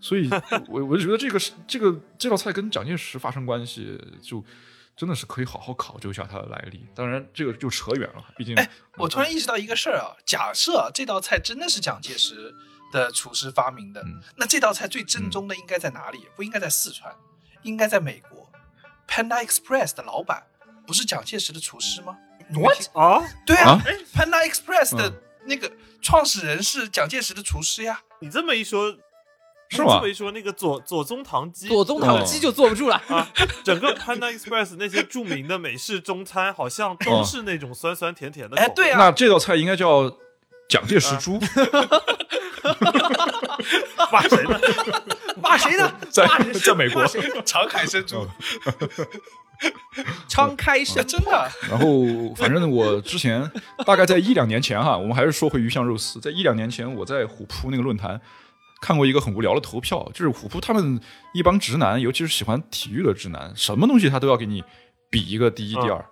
所以，我我就觉得这个是这个这道菜跟蒋介石发生关系，就真的是可以好好考究一下它的来历。当然，这个就扯远了，毕竟我突然意识到一个事儿啊，假设啊这道菜真的是蒋介石的厨师发明的，嗯那这道菜最正宗的应该在哪里？不应该在四川，应该在美国。Panda Express 的老板不是蒋介石的厨师吗 What 啊？对啊。啊，Panda Express 的嗯。那个创始人是蒋介石的厨师呀。你这么一说，是吗？这么一说，那个左左宗棠鸡，左宗棠鸡就坐不住了。啊，整个 Panda Express 那些著名的美式中餐，好像都是那种酸酸甜甜的口味。哎，对啊，那这道菜应该叫蒋介石猪，骂谁呢？骂谁呢？在骂谁？在美国。长海生猪，敞开是真的然后，反正我之前大概在一两年前哈，我们还是说回鱼香肉丝，在一两年前，我在虎扑那个论坛看过一个很无聊的投票，就是虎扑他们一帮直男，尤其是喜欢体育的直男，什么东西他都要给你比一个第一、第二，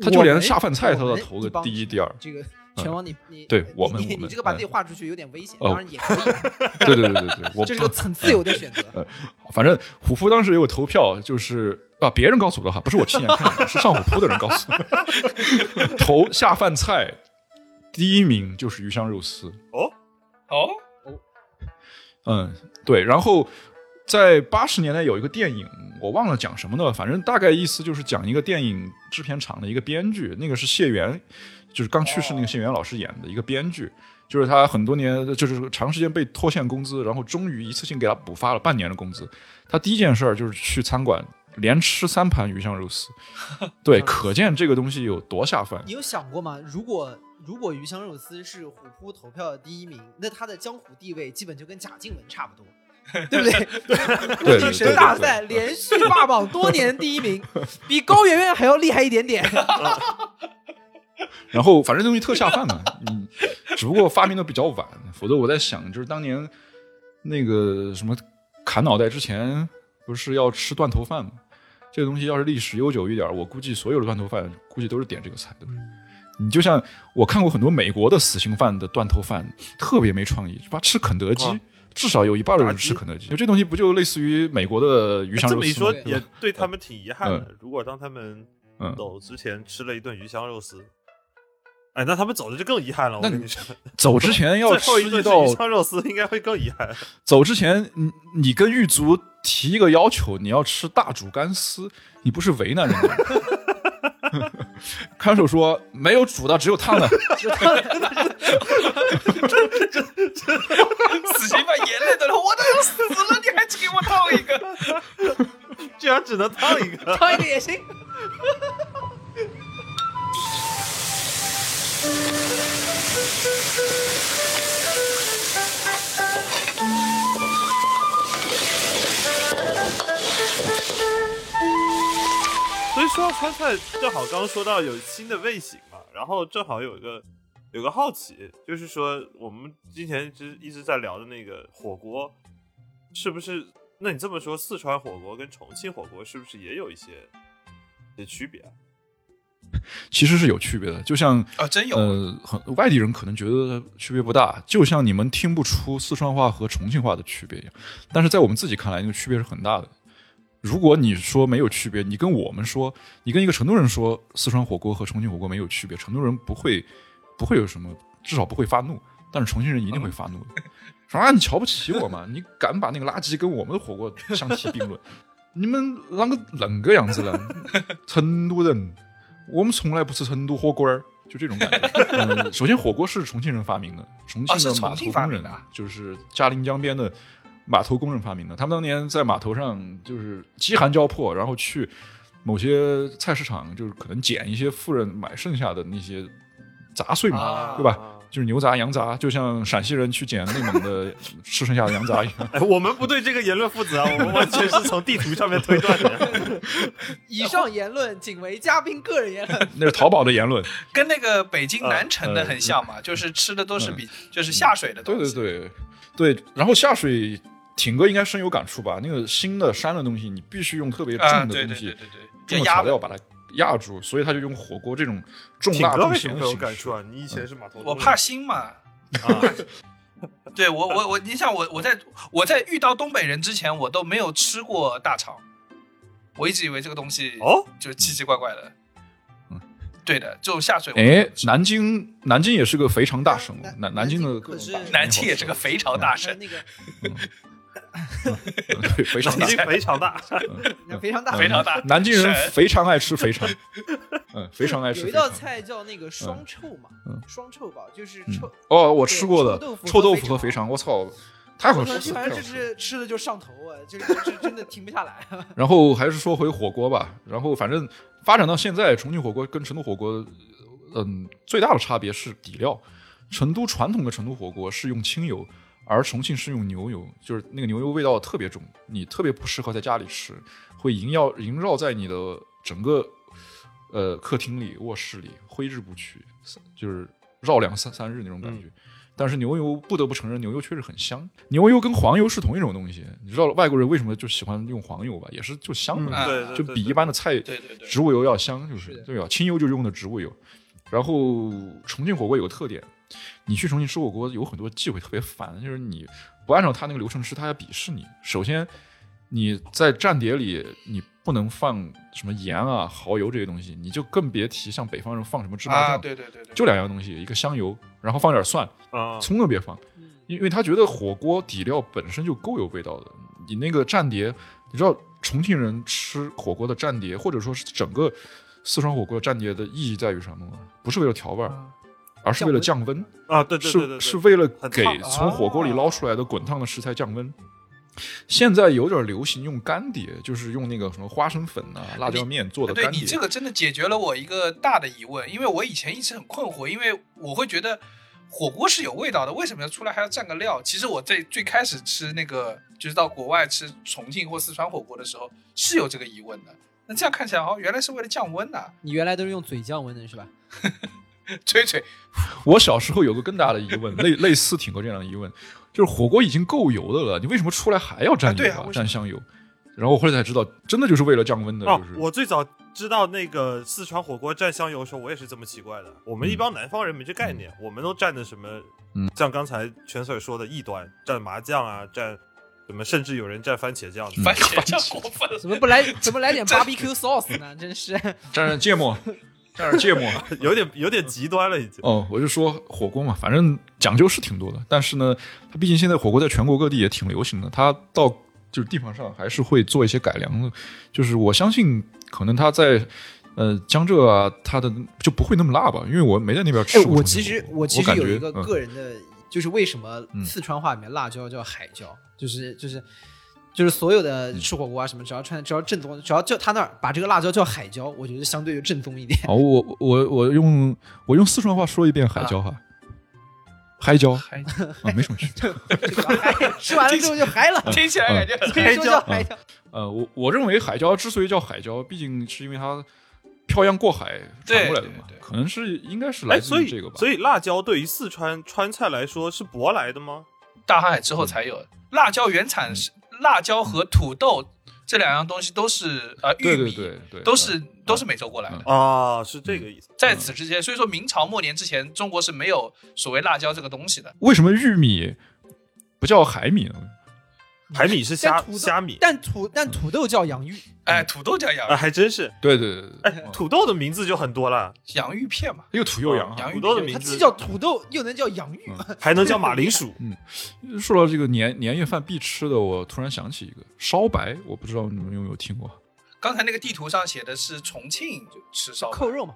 他就连下饭菜他都要投个第一、第二。这个全网你你对我们我们你你这个把嗯。自己画出去有点危险，哦。当然也可以，对对对对对，我这是个很自由的选择。反正虎扑当时有投票，就是啊，别人告诉我的哈，不是我亲眼看的，是上虎扑的人告诉我的。头下饭菜第一名就是鱼香肉丝，哦，哦，嗯，对。然后在八十年代有一个电影，我忘了讲什么了，反正大概意思就是讲一个电影制片厂的一个编剧，那个是谢元，就是刚去世那个谢元老师演的一个编剧。就是他很多年，就是长时间被拖欠工资，然后终于一次性给他补发了半年的工资。他第一件事儿就是去餐馆连吃三盘鱼香肉丝，对，可见这个东西有多下饭。你有想过吗？如果如果鱼香肉丝是虎扑投票的第一名，那他的江湖地位基本就跟贾静雯差不多。对不对？对 女神大赛连续霸榜多年第一名，比高圆圆还要厉害一点点。然后反正这东西特下饭嘛，嗯，只不过发明的比较晚，否则我在想，就是当年那个什么砍脑袋之前，不是要吃断头饭吗？这个东西要是历史悠久一点，我估计所有的断头饭估计都是点这个菜的。你就像我看过很多美国的死刑犯的断头饭，特别没创意，吧？吃肯德基。啊至少有一半的人吃肯德基，就这东西不就类似于美国的鱼香肉丝这么一说？也对他们挺遗憾的嗯。如果当他们嗯走之前吃了一顿鱼香肉丝，哎，那他们走的就更遗憾了。我那你跟你说，走之前要最后吃一道一顿是鱼香肉丝，应该会更遗憾。走之前，你你跟狱卒提一个要求，你要吃大煮干丝，你不是为难人家吗？看守说没有煮的，只有烫的。死刑犯眼泪都流，我都要死了，你还只给我烫一个？居然只能烫一个，烫一个也行。所以说川菜，正好刚刚说到有新的味型嘛，然后正好有一个有个好奇，就是说我们之前一直一直在聊的那个火锅，是不是？那你这么说，四川火锅跟重庆火锅是不是也有一些一些区别啊？其实是有区别的，就像啊，真有，呃，很外地人可能觉得区别不大，就像你们听不出四川话和重庆话的区别一样，但是在我们自己看来，那个区别是很大的。如果你说没有区别，你跟我们说，你跟一个成都人说四川火锅和重庆火锅没有区别，成都人不会不会有什么，至少不会发怒，但是重庆人一定会发怒的。说啊，你瞧不起我嘛？你敢把那个垃圾跟我们的火锅相提并论？你们啷个恁个样子呢？成都人，我们从来不吃成都火锅儿，就这种感觉。嗯，首先火锅是重庆人发明的，重庆的码头工人啊就是嘉陵江边的码头工人发明的。他们当年在码头上就是饥寒交迫，然后去某些菜市场，就是可能捡一些富人买剩下的那些杂碎嘛，啊对吧？就是牛杂、羊杂，就像陕西人去捡内蒙的吃剩下的羊杂一样。哎，我们不对这个言论负责啊，我们完全是从地图上面推断的。以上言论仅为嘉宾个人言论。那是淘宝的言论。跟那个北京南城的呃很像嘛，就是吃的都是比就是下水的对东西。对对对对，然后下水，挺哥应该深有感触吧？那个新的山的东西，你必须用特别重啊，的东西、对对对对对，重的要压材料把它压住，所以他就用火锅这种重挺辣重有咸的形式感触啊？你以前是码头我怕腥嘛。啊，对我我我，你像我我在我在遇到东北人之前，我都没有吃过大肠，我一直以为这个东西哦，就奇奇怪怪的。嗯，对的，就下水哎。南京南京也是个肥肠大省，南南南京的可是南京也是个肥肠大省，那个对肥肠大 非常大。非常大，非常大南京人非常爱吃肥肠，嗯，非常爱吃有一道。菜叫那个双臭嘛嗯，双臭吧，就是嗯臭。哦，我吃过的臭豆腐和肥肠，我操，太好吃了！反正就是吃的就上头啊，就是就是真的停不下来。然后还是说回火锅吧，然后反正发展到现在，重庆火锅跟成都火锅，嗯，最大的差别是底料。成都传统的成都火锅是用清油，而重庆是用牛油，就是那个牛油味道特别重，你特别不适合在家里吃，会萦绕萦绕在你的整个呃客厅里、卧室里，挥之不去，就是绕两三三日那种感觉。但是牛油不得不承认，牛油确实很香。牛油跟黄油是同一种东西，你知道外国人为什么就喜欢用黄油吧？也是就香嘛，就比一般的菜对对对，植物油要香，就是对吧？清油就用的植物油。然后重庆火锅有个特点，你去重庆吃火锅有很多忌讳特别烦，就是你不按照他那个流程吃，他要鄙视你。首先你在蘸碟里你不能放什么盐啊、蚝油这些东西，你就更别提像北方人放什么芝麻啊，酱，对对对对，就两样东西，一个香油，然后放点蒜，啊，葱都别放，因为他觉得火锅底料本身就够有味道的。你那个蘸碟，你知道重庆人吃火锅的蘸碟，或者说是整个四川火锅蘸碟的意义在于什么吗？不是为了调味儿，而是为了降温，啊，对对对对对，是是为了给从火锅里捞出来的滚烫的食材降温。现在有点流行用干碟，就是用那个什么花生粉啊、辣椒面做的干碟。对你这个真的解决了我一个大的疑问，因为我以前一直很困惑，因为我会觉得火锅是有味道的，为什么要出来还要蘸个料？其实我在最开始吃那个，就是到国外吃重庆或四川火锅的时候是有这个疑问的。那这样看起来，哦，原来是为了降温呐、你原来都是用嘴降温的是吧？吹吹，我小时候有个更大的疑问，类类似挺过这样的疑问，就是火锅已经够油的了，你为什么出来还要蘸油啊蘸香油？然后我后来才知道，真的就是为了降温的，哦就是、，我最早知道那个四川火锅蘸香油的时候，我也是这么奇怪的。我们一帮南方人没这概念，我们都蘸的什么？嗯像刚才全 Sir 说的异端，蘸麻酱啊，蘸什么，甚至有人蘸番茄酱。番茄酱过分了。怎么不来 怎么来点 barbecue sauce 呢？真是蘸点芥末，蘸点芥末。有点有点极端了，已经。哦，我就说火锅嘛，反正讲究是挺多的，但是呢，它毕竟现在火锅在全国各地也挺流行的，它到就是地方上还是会做一些改良的。就是我相信，可能它在呃江浙啊，它的就不会那么辣吧，因为我没在那边吃哎，过。我其实我其实有一个嗯个人的，就是为什么嗯四川话里面辣椒叫海椒，就是就是就是所有的吃火锅啊什么，只要穿只要正宗，只要叫他那儿把这个辣椒叫海椒，我觉得相对就正宗一点。哦，我我我用我用四川话说一遍海椒哈，海椒没什么区别。吃完了之后就嗨了，听起来感觉很所以说叫海椒。呃，我我认为海椒之所以叫海椒，毕竟是因为它漂洋过海传过来的嘛可能是应该是哎，来自于这个吧。所以辣椒对于四川川菜来说是舶来的吗？大航海之后才有辣椒原产是辣椒和土豆这两样东西都是呃玉对米，对对对，都是都是美洲过来的。啊，是这个意思。在此之前，所以说明朝末年之前，中国是没有所谓辣椒这个东西的。为什么玉米不叫海米呢？海米是虾虾米，但土但土豆叫洋芋，哎，土豆叫洋芋，还真是。对对对对，哎，土豆的名字就很多了，洋芋片嘛，又土又洋啊。洋芋土豆的片它名字既叫土豆又能叫洋芋。还能叫马铃薯。嗯说到这个年年夜饭必吃的，我突然想起一个烧白，我不知道你们有没有听过。刚才那个地图上写的是重庆就吃烧扣肉嘛，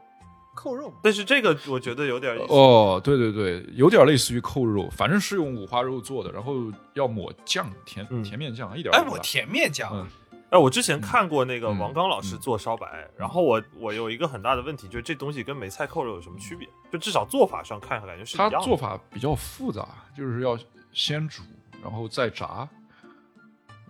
扣肉。但是这个我觉得有点意思哦，对对对，有点类似于扣肉，反正是用五花肉做的，然后要抹酱，甜嗯甜面酱，一点哎，我儿不辣甜面酱，嗯哎，我之前看过那个嗯王刚老师做烧白，然后我我有一个很大的问题，就是这东西跟梅菜扣肉有什么区别？就至少做法上看，感觉是一它样的。做法比较复杂，就是要先煮，然后再炸，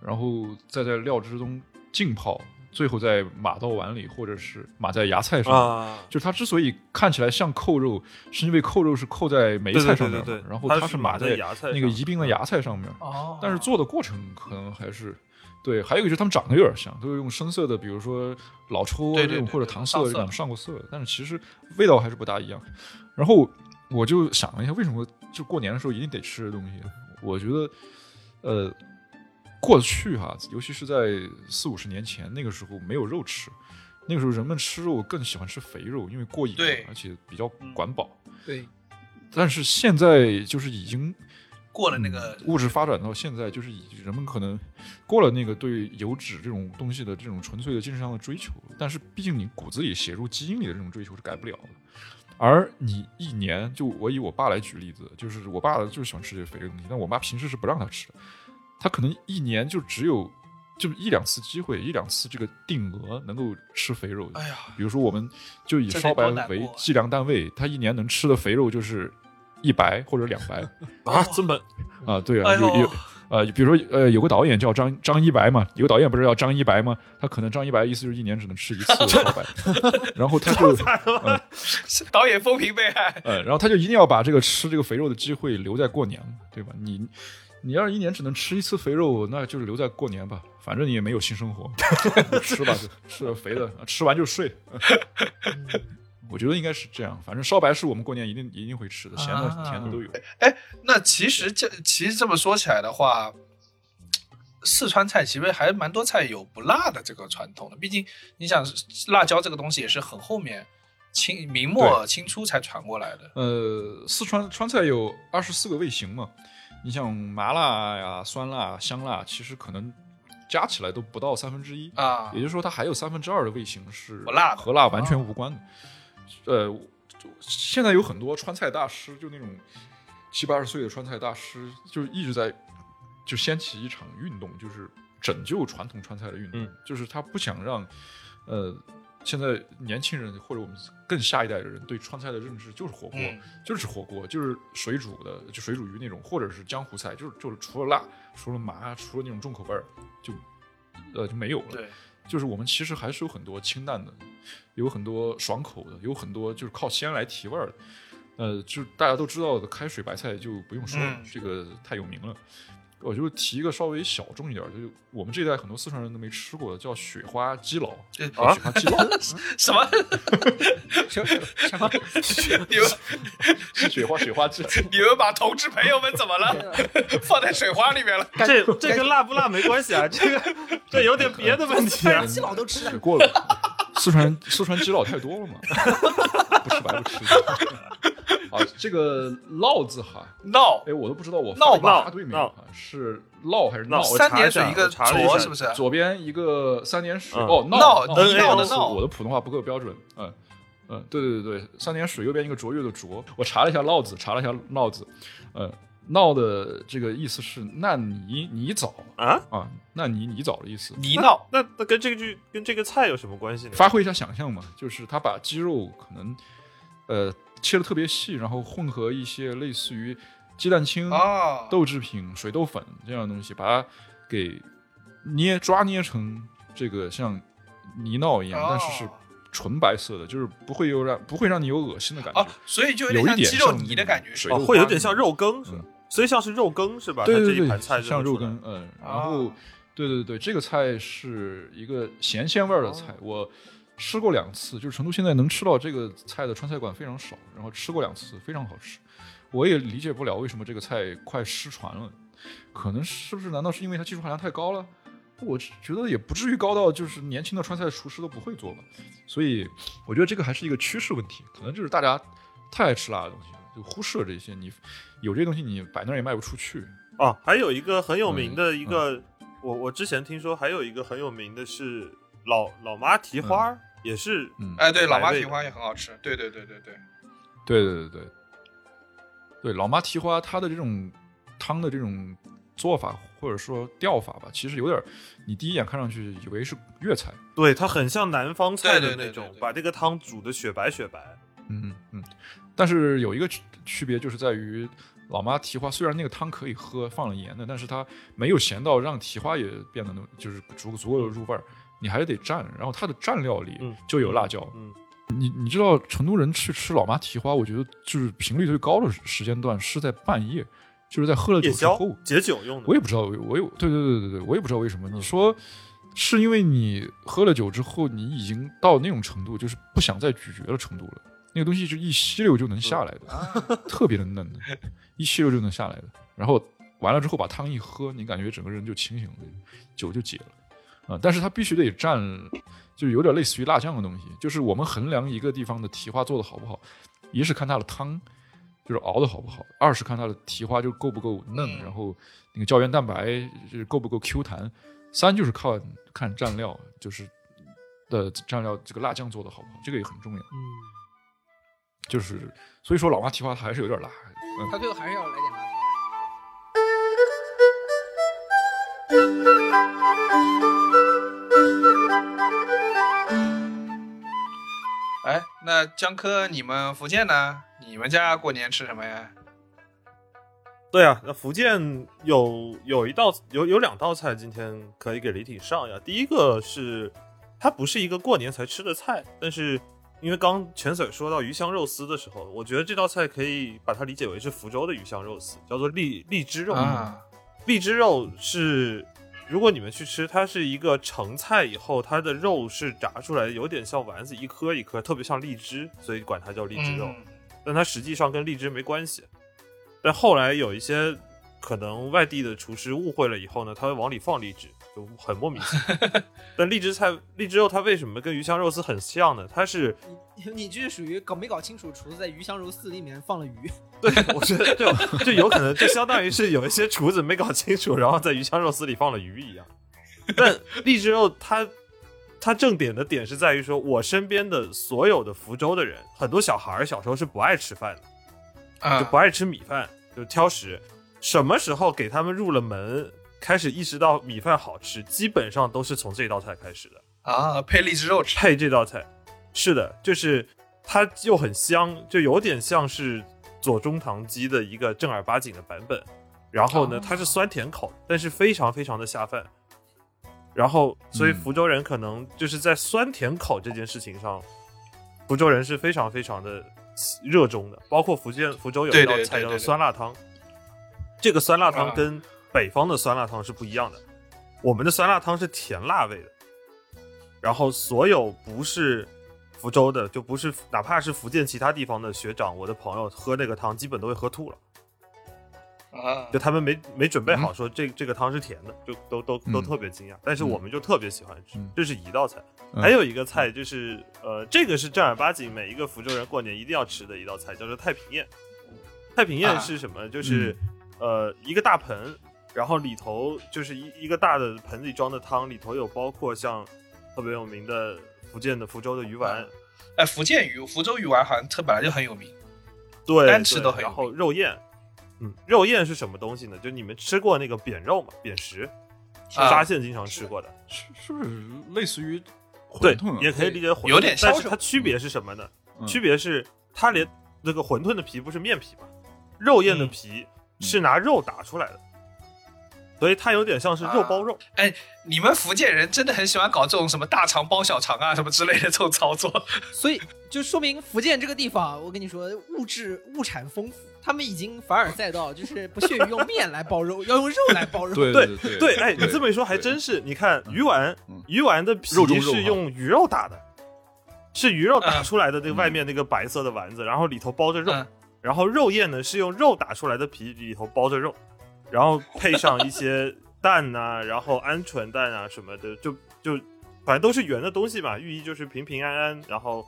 然后再在料汁中浸泡，最后在码到碗里，或者是码在芽菜上。啊，就是它之所以看起来像扣肉，是因为扣肉是扣在梅菜上面嘛，对对对，然后它是码在芽菜那个宜宾的芽菜上面。哦，但是做的过程可能还是对，还有一个就是他们长得有点像，都是用深色的，比如说老抽这种或者糖色这种上过色的，但是其实味道还是不大一样。然后我就想了一下，为什么就过年的时候一定得吃这东西？我觉得，呃，过去哈，尤其是在四五十年前，那个时候没有肉吃。那个时候人们吃肉更喜欢吃肥肉，因为过瘾而且比较管饱。对，但是现在就是已经过了那个物质发展到现在，就是以人们可能过了那个对油脂这种东西的这种纯粹的精神上的追求，但是毕竟你骨子里写入基因里的这种追求是改不了的。而你一年，就我以我爸来举例子，就是我爸就是喜欢吃这些肥的东西，但我妈平时是不让他吃的，他可能一年就只有就一两次机会，一两次这个定额能够吃肥肉。哎呀，比如说，我们就以烧白为计量单位，他一年能吃的肥肉就是一白或者两白 啊，这么啊，对啊，哎有有呃，比如说呃，有个导演叫张张一白嘛，有个导演不是叫张一白吗？他可能张一白意思就是一年只能吃一次 烧白，然后他就 嗯导演风评被害。呃，然后他就一定要把这个吃这个肥肉的机会留在过年，对吧？你你要是一年只能吃一次肥肉，那就是留在过年吧，反正你也没有性生活，吃吧，就吃肥的，吃完就睡。我觉得应该是这样，反正烧白是我们过年一定一定会吃的，咸的啊甜的都有。哎那其实这其实这么说起来的话，四川菜其实还蛮多菜有不辣的这个传统的。毕竟你想，辣椒这个东西也是很后面清明末清初才传过来的。呃，四川川菜有二十四个味型嘛，你像麻辣呀、酸辣、香辣，其实可能加起来都不到三分之一。啊也就是说，它还有三分之二的味型是不辣和辣完全无关的。呃，现在有很多川菜大师，就那种七八十岁的川菜大师，就一直在就掀起一场运动，就是拯救传统川菜的运动，嗯就是他不想让呃现在年轻人或者我们更下一代的人对川菜的认知就是火锅，嗯就是吃火锅，就是水煮的，就水煮鱼那种，或者是江湖菜，就是就是除了辣，除了麻，除了那种重口味儿，就呃就没有了。对，就是我们其实还是有很多清淡的，有很多爽口的，有很多就是靠鲜来提味儿的。呃，就是大家都知道的开水白菜就不用说了，嗯这个太有名了。我就提一个稍微小众一点儿，就是我们这一代很多四川人都没吃过的，叫雪花鸡佬。啊，雪花鸡佬 什么？什什么？你们是雪花雪花鸡。你们把同志朋友们怎么了？放在水花里面了？这这跟辣不辣没关系啊，这个这有点别的问题啊。鸡佬都吃了过了，四川四川鸡佬太多了嘛，不吃白不吃。啊，这个烙字哈，闹哎，我都不知道我闹发闹发对没有？是烙还是闹？我三查一下点水一个我查了一下浊是不是？左边一个三点水，嗯哦，闹闹你闹的闹我的普通话不够标准，嗯嗯，对对对对，三点水右边一个卓越的卓，我查了一下烙字，查了一下闹字，呃，闹的这个意思是烂泥泥枣啊，啊，烂泥泥枣的意思。泥闹那那跟这个剧跟这个菜有什么关系呢？发挥一下想象嘛，就是他把鸡肉可能呃切的特别细，然后混合一些类似于鸡蛋清、啊，豆制品、水豆粉这样的东西，把它给捏抓捏成这个像泥淖一样，但是是哦纯白色的，就是不会有让不会让你有恶心的感觉。哦，所以就有一点鸡肉泥的感觉，哦，会有点像肉羹是？所以像是肉羹是吧？它这对对对一盘菜像肉羹，嗯，然啊后对对对，这个菜是一个咸鲜味儿的菜，我吃过两次，就是成都现在能吃到这个菜的川菜馆非常少，然后吃过两次，非常好吃。我也理解不了为什么这个菜快失传了，可能是不是？难道是因为它技术含量太高了？我觉得也不至于高到就是年轻的川菜厨师都不会做吧。所以我觉得这个还是一个趋势问题，可能就是大家太爱吃辣的东西了，就忽视了这些。你有这些东西，你摆那儿也卖不出去。哦，还有一个很有名的嗯一个，我我之前听说还有一个很有名的是老老妈蹄花儿，也是嗯，哎，对，老妈蹄花也很好吃，对对对对对，对对对对，对老妈蹄花它的这种汤的这种做法或者说调法吧，其实有点儿，你第一眼看上去以为是粤菜，对，它很像南方菜的那种，对对对对。把这个汤煮的雪白雪白。嗯嗯，但是有一个区区别就是在于老妈蹄花虽然那个汤可以喝，放了盐的，但是它没有咸到让蹄花也变得那么就是足足够的入味儿，你还得蘸，然后它的蘸料里嗯就有辣椒。嗯，你你知道成都人去吃老妈蹄花，我觉得就是频率最高的时间段是在半夜，就是在喝了酒之后。解酒用的。我也不知道，我有对对对对对，我也不知道为什么。你说是因为你喝了酒之后，你已经到那种程度，就是不想再咀嚼的程度了。那个东西就一吸溜就能下来的，特别的嫩的，一吸溜就能下来的。然后完了之后把汤一喝，你感觉整个人就清醒了，酒就解了啊、但是它必须得蘸，就有点类似于辣酱的东西。就是我们衡量一个地方的蹄花做的好不好，一是看它的汤，就是熬的好不好；二是看它的蹄花就够不够嫩，嗯然后那个胶原蛋白就是够不够 Q 弹；三就是靠看蘸料，就是的蘸料这个辣酱做的好不好，这个也很重要。嗯，就是所以说老妈蹄花它还是有点辣。嗯，他最后还是要来点辣哎，那江科，你们福建呢？你们家过年吃什么呀？对啊，那福建有有一道有有两道菜，今天可以给李挺上呀。第一个是它不是一个过年才吃的菜，但是因为刚全 Sir 说到鱼香肉丝的时候，我觉得这道菜可以把它理解为是福州的鱼香肉丝，叫做荔荔枝肉。啊，荔枝肉是，如果你们去吃，它是一个成菜以后，它的肉是炸出来的，有点像丸子，一颗一颗，特别像荔枝，所以管它叫荔枝肉。嗯但它实际上跟荔枝没关系。但后来有一些可能外地的厨师误会了以后呢，他会往里放荔枝，就很莫名其妙。但荔枝菜、荔枝肉它为什么跟鱼香肉丝很像呢？它是你你这是属于搞没搞清楚，厨子在鱼香肉丝里面放了鱼。对，我觉得就就有可能，就相当于是有一些厨子没搞清楚，然后在鱼香肉丝里放了鱼一样。但荔枝肉它它正点的点是在于说，我身边的所有的福州的人，很多小孩儿小时候是不爱吃饭的，啊就不爱吃米饭，就挑食。什么时候给他们入了门，开始意识到米饭好吃，基本上都是从这道菜开始的。啊，配荔枝肉吃，配这道菜，是的，就是它又很香，就有点像是左宗棠鸡的一个正儿八经的版本。然后呢哦，它是酸甜口，但是非常非常的下饭。然后，所以嗯福州人可能就是在酸甜口这件事情上，福州人是非常非常的热衷的。包括福建福州有一道菜叫做对对对对酸辣汤，这个酸辣汤啊跟北方的酸辣汤是不一样的。我们的酸辣汤是甜辣味的，然后所有不是福州的，就不是哪怕是福建其他地方的学长，我的朋友喝那个汤基本都会喝吐了。啊就他们没没准备好嗯说这这个汤是甜的，就都都都嗯特别惊讶。但是嗯我们就特别喜欢吃嗯，这是一道菜。嗯还有一个菜就是呃，这个是正儿八经每一个福州人过年一定要吃的一道菜，叫做太平宴。太平宴啊是什么？就是呃一个大盆，然后里头就是一一个大的盆子里装的汤，里头有包括像特别有名的福建的福州的鱼丸，哎，福建鱼、福州鱼丸好像它本来就很有名。对，单吃都很有然后肉燕，嗯，肉燕是什么东西呢？就你们吃过那个扁肉吗？扁食，啊沙县经常吃过的。是是不是类似于馄饨啊？，也可以理解馄饨，有点但是它区别是什么呢？嗯区别是它连那个馄饨的皮不是面皮嘛，肉燕的嗯皮是拿肉打出来的，所以它有点像是肉包肉。哎，你们福建人真的很喜欢搞这种什么大肠包小肠啊，什么之类的这种操作。所以就说明福建这个地方，我跟你说，物质物产丰富，他们已经凡尔赛到就是不屑于用面来包肉，要用肉来包肉。对对对对，哎，你这么一说还真是。你看鱼丸嗯，鱼丸的皮是用鱼肉打的，是鱼肉打嗯出来的那个外面那个白色的丸子，然后里头包着肉。嗯然后肉燕呢是用肉打出来的皮，里头包着肉，然后配上一些 蛋呐、然后鹌鹑蛋啊什么的，就就反正都是圆的东西嘛，寓意就是平平安安，然后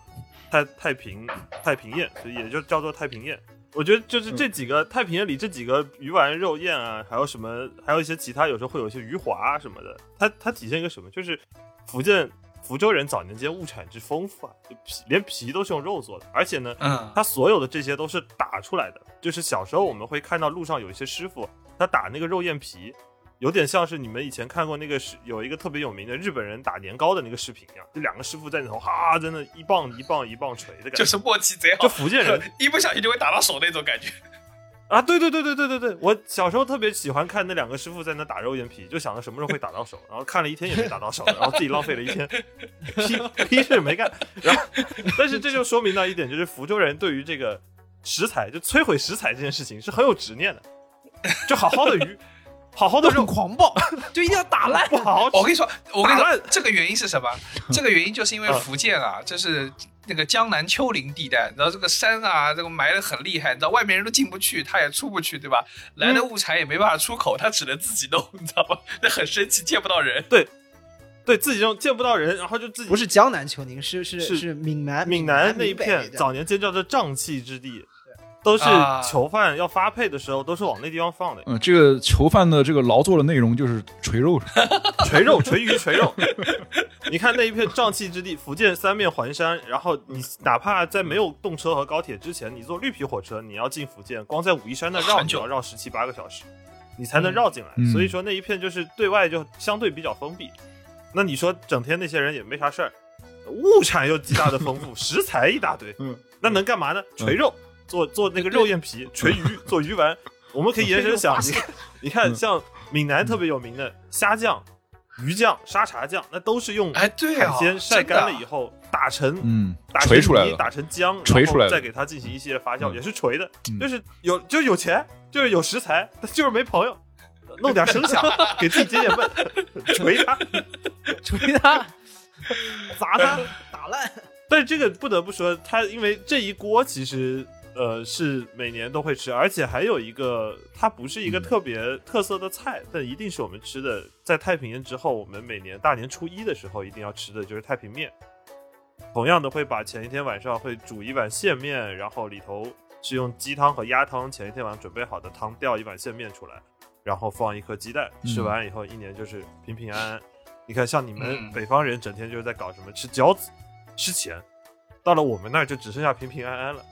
太太平太平宴，所以也就叫做太平宴。我觉得就是这几个、太平宴里这几个鱼丸、肉宴啊，还有什么，还有一些其他，有时候会有一些鱼滑啊什么的，它它体现一个什么？就是福建福州人早年间物产之丰富啊，就皮连皮都是用肉做的，而且呢，嗯它所有的这些都是打出来的。就是小时候我们会看到路上有一些师傅，他打那个肉燕皮，有点像是你们以前看过那个是有一个特别有名的日本人打年糕的那个视频一样，就两个师傅在那头哈，真的一棒一棒一棒锤的感觉。就是默契贼好，就福建人 一不小心就会打到手那种感觉。啊，对对对对对对对，我小时候特别喜欢看那两个师傅在那打肉燕皮，就想着什么时候会打到手，然后看了一天也没打到手，然后自己浪费了一天，屁屁事没干。然后，但是这就说明了一点，就是福州人对于这个食材，就摧毁食材这件事情是很有执念的，就好好的鱼，好好的都很肉狂暴，就一定要打烂不。好好。我跟你说，我跟你，说这个原因是什么？这个原因就是因为嗯福建啊，这是那个江南丘陵地带，你知道这个山啊，这个埋的很厉害，你知道外面人都进不去，他也出不去，对吧？来的物产也没办法出口，他只能自己弄，你知道吗？那很生气，见不到人。对对自己就见不到人，然后就自己不是江南丘陵，是是是是闽南闽南那一片早年间叫做瘴气之地，都是啊囚犯要发配的时候都是往那地方放的。嗯，这个囚犯的这个劳作的内容就是锤肉，锤肉、锤鱼、锤肉。你看那一片瘴气之地，福建三面环山，然后你哪怕在没有动车和高铁之前，你坐绿皮火车，你要进福建，光在武夷山那绕，你要绕十七八个小时，你才能绕进来。嗯所以说那一片就是对外就相对比较封闭。那你说整天那些人也没啥事儿，物产又极大的丰富，食材一大堆，嗯，那能干嘛呢？锤肉。做做那个肉燕皮，锤鱼做鱼丸，我们可以延伸想，你看，你看，像闽南特别有名的虾酱、鱼酱、沙茶酱，那都是用哎，对啊，海鲜晒干了以后，打成嗯，打成泥锤出来了，打成浆，锤出来再给它进行一系列发酵，嗯也是锤的，嗯就是有就是有钱，就是有食材，但就是没朋友，弄点声响给自己解解闷，锤他，锤他，砸他。打烂。但是这个不得不说，它因为这一锅其实呃是每年都会吃，而且还有一个它不是一个嗯特别特色的菜，但一定是我们吃的。在太平年之后，我们每年大年初一的时候一定要吃的就是太平面。同样的会把前一天晚上会煮一碗线面，然后里头是用鸡汤和鸭汤前一天晚上准备好的汤调一碗线面出来，然后放一颗鸡蛋，嗯吃完以后一年就是平平安安。你看，像你们嗯北方人整天就是在搞什么吃饺子、吃钱，到了我们那儿就只剩下平平安安了。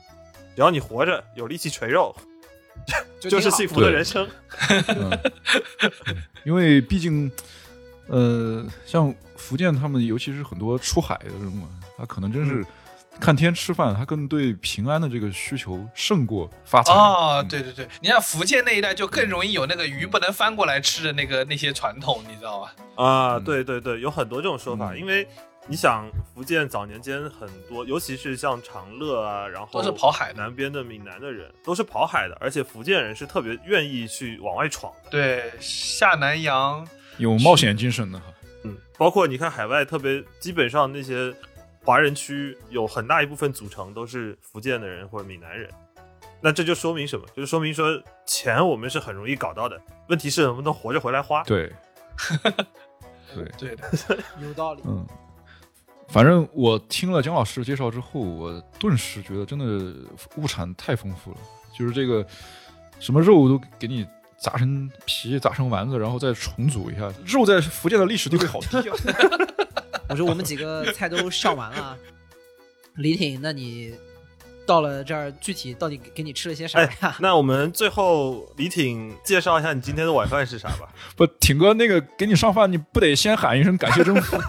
只要你活着，有力气锤肉，就是幸福的人生。嗯，因为毕竟，呃，像福建他们，尤其是很多出海的人嘛，他可能真是看天吃饭，他更对平安的这个需求胜过发财。哦，嗯对对对，你像福建那一带就更容易有那个鱼不能翻过来吃的那个那些传统，你知道吧？啊，嗯对对对，有很多这种说法，嗯因为你想，福建早年间很多，尤其是像长乐啊，然后都是跑海南边的闽南的人都是跑海的，而且福建人是特别愿意去往外闯的。对，下南洋，有冒险精神的哈。嗯，包括你看海外，特别基本上那些华人区有很大一部分组成都是福建的人或者闽南人。那这就说明什么？就是说明说钱我们是很容易搞到的，问题是能不能活着回来花。对，对，对的，有道理。嗯，反正我听了姜老师介绍之后，我顿时觉得真的物产太丰富了，就是这个什么肉都给你砸成皮、砸成丸子，然后再重组一下。肉在福建的历史地位好低啊！我说我们几个菜都上完了，李挺，那你到了这儿，具体到底给给你吃了些啥哎呀？，那我们最后李挺介绍一下你今天的晚饭是啥吧？不，挺哥那个给你上饭，你不得先喊一声感谢政府？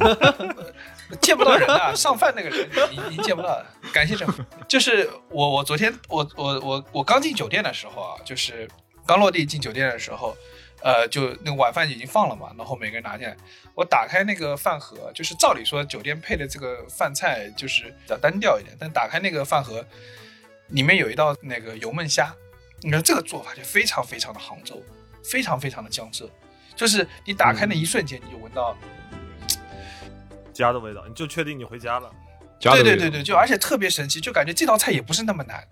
见不到人的，上饭那个人你你见不到。感谢政府。就是我我昨天我我我我刚进酒店的时候啊，就是刚落地进酒店的时候，呃，就那个晚饭已经放了嘛，然后每个人拿进来，我打开那个饭盒，就是照理说酒店配的这个饭菜就是比较单调一点，但打开那个饭盒，里面有一道那个油焖虾，你看这个做法就非常非常的杭州，非常非常的江浙，就是你打开那一瞬间你就闻到。家的味道，你就确定你回家了？家的味道对对对对，就而且特别神奇，就感觉这道菜也不是那么难，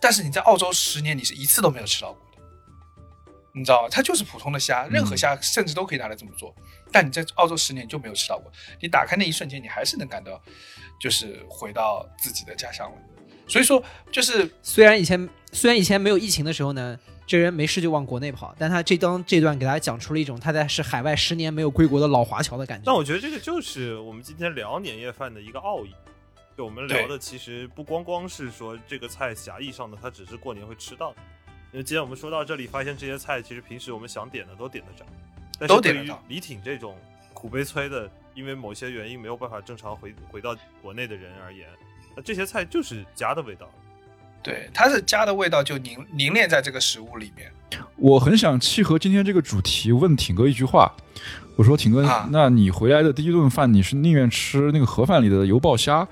但是你在澳洲十年，你是一次都没有吃到过的，你知道吗？它就是普通的虾，任何虾甚至都可以拿来这么做，但你在澳洲十年就没有吃到过。你打开那一瞬间，你还是能感到，就是回到自己的家乡了。所以说，就是虽然以前虽然以前没有疫情的时候呢，这人没事就往国内跑，但他这当这段给大家讲出了一种他在是海外十年没有归国的老华侨的感觉。但我觉得这个就是我们今天聊年夜饭的一个奥义。就我们聊的其实不光光是说这个菜狭义上的，它只是过年会吃到的。因为今天我们说到这里，发现这些菜其实平时我们想点的都点得着，但是对于李挺这种苦悲催的，因为某些原因没有办法正常回回到国内的人而言，那这些菜就是家的味道。对它是家的味道就凝凝练在这个食物里面。我很想契合今天这个主题问挺哥一句话，我说挺哥，啊。那你回来的第一顿饭，你是宁愿吃那个盒饭里的油爆虾，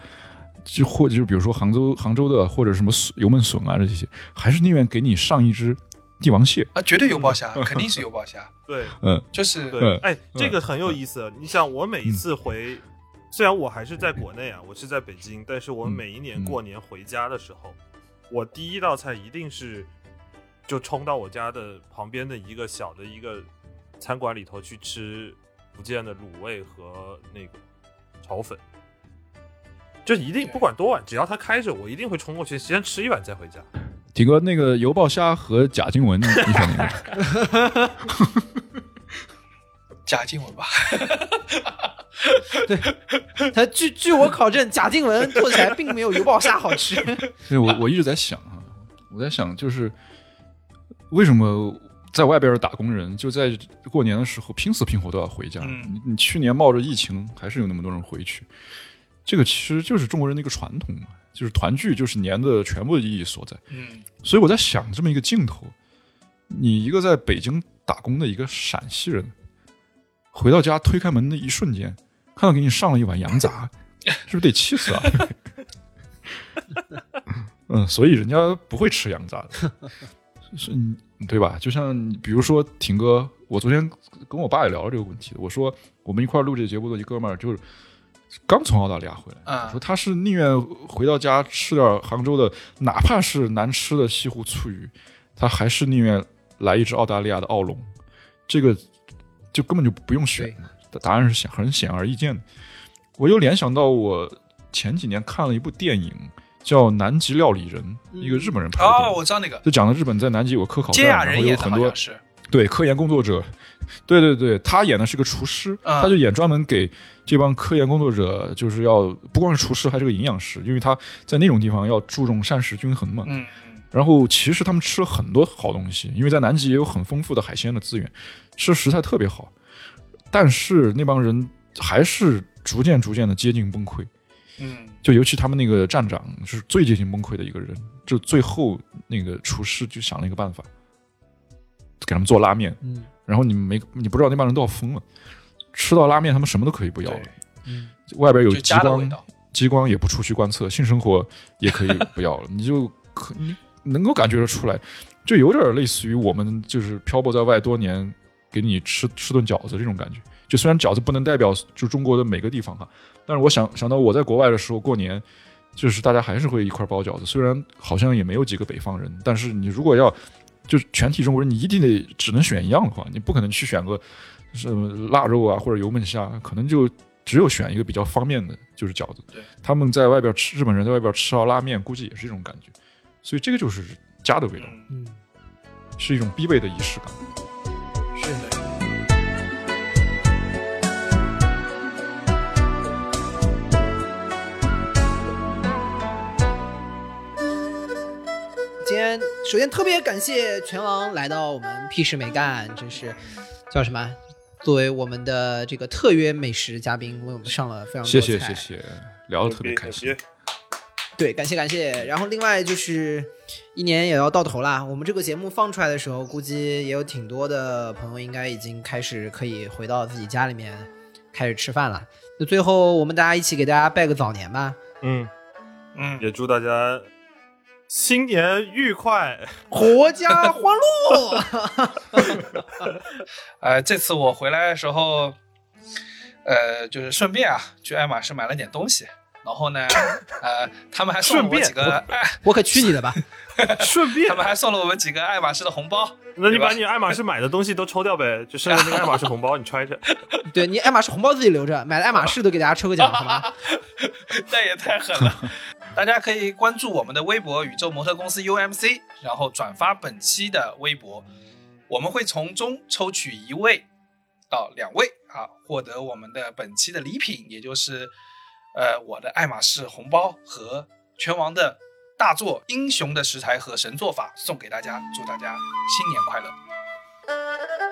就或者就比如说杭州杭州的或者什么笋油焖笋啊这些，还是宁愿给你上一只帝王蟹？啊，绝对油爆虾，肯定是油爆虾，对，嗯，就是对，嗯。哎，这个很有意思。你想，我每一次回，虽然我还是在国内啊，我是在北京，但是我嗯。每一年嗯。过年回家的时候，我第一道菜一定是就冲到我家的旁边的一个小的一个餐馆里头去吃福建的卤味和那个炒粉。就一定不管多晚，只要它开着，我一定会冲过去先吃一碗再回家。挺哥，那个油爆虾和贾静雯，你你选哪个？贾静雯吧。他据据我考证，贾静雯 做起来并没有油爆虾好吃。对，我我一直在想啊，我在想就是为什么在外边的打工人就在过年的时候拼死拼活都要回家？嗯你你去年冒着疫情，还是有那么多人回去，这个其实就是中国人的一个传统嘛，就是团聚就是年的全部的意义所在。嗯，所以我在想这么一个镜头，你一个在北京打工的一个陕西人，回到家推开门的一瞬间，看到给你上了一碗羊杂，是不是得气死啊？嗯，所以人家不会吃羊杂的，是，嗯对吧？就像比如说挺哥，我昨天跟我爸也聊了这个问题，我说我们一块录这个节目的一哥们儿，就是刚从澳大利亚回来，啊说他是宁愿回到家吃点杭州的，哪怕是难吃的西湖醋鱼，他还是宁愿来一只澳大利亚的澳龙，这个就根本就不用选，答案是显很显而易见的。我又联想到我前几年看了一部电影，叫《南极料理人》，一个日本人拍的哦，我知道那个就讲了日本在南极有个科考菅站，然后有很多是。对科研工作者，对对对，他演的是个厨师，嗯他就演专门给这帮科研工作者，就是要不光是厨师，还是个营养师，因为他在那种地方要注重膳食均衡嘛。嗯，嗯然后其实他们吃了很多好东西，因为在南极也有很丰富的海鲜的资源，吃食材特别好，但是那帮人还是逐渐逐渐的接近崩溃。嗯，就尤其他们那个站长是最接近崩溃的一个人，就最后那个厨师就想了一个办法，给他们做拉面，嗯。然后你们没你不知道那帮人都要疯了，吃到拉面他们什么都可以不要了，嗯。外边有就激光。激光也不出去观测，性生活也可以不要了，你就可你能够感觉得出来，就有点类似于我们就是漂泊在外多年，给你吃吃顿饺子这种感觉。就虽然饺子不能代表就中国的每个地方哈，但是我想想到我在国外的时候过年，就是大家还是会一块包饺子，虽然好像也没有几个北方人，但是你如果要就是全体中国人，你一定得只能选一样的话，你不可能去选个什么腊肉啊或者油焖虾，可能就只有选一个比较方便的，就是饺子。对，他们在外边吃，日本人在外边吃到拉面，估计也是这种感觉，所以这个就是家的味道，嗯，嗯，是一种必备的仪式感。首先特别感谢拳王来到我们屁事没干，真是叫什么？作为我们的这个特约美食嘉宾，为我们上了非常多谢谢谢谢，聊得特别开心。对，感谢感谢。然后另外就是一年也要到头啦，我们这个节目放出来的时候，估计也有挺多的朋友应该已经开始可以回到自己家里面开始吃饭了。那最后我们大家一起给大家拜个早年吧，嗯，嗯，也祝大家新年愉快。阖家欢乐。呃，这次我回来的时候，呃，就是顺便啊，去爱马仕买了点东西。然后呢，呃，他们还送了我几个爱，我可去你的吧！顺便他，们还送了我们几个爱马仕的红包。那你把你爱马仕买的东西都抽掉呗，就剩下那个爱马仕红包你揣着。对你爱马仕红包自己留着，买了爱马仕都给大家抽个奖，好吗？那也太狠了！大家可以关注我们的微博“宇宙模特公司 UMC”，然后转发本期的微博，我们会从中抽取一位到两位啊，获得我们的本期的礼品，也就是呃我的爱马仕红包和拳王的大作《英雄的食材和神做法》送给大家，祝大家新年快乐！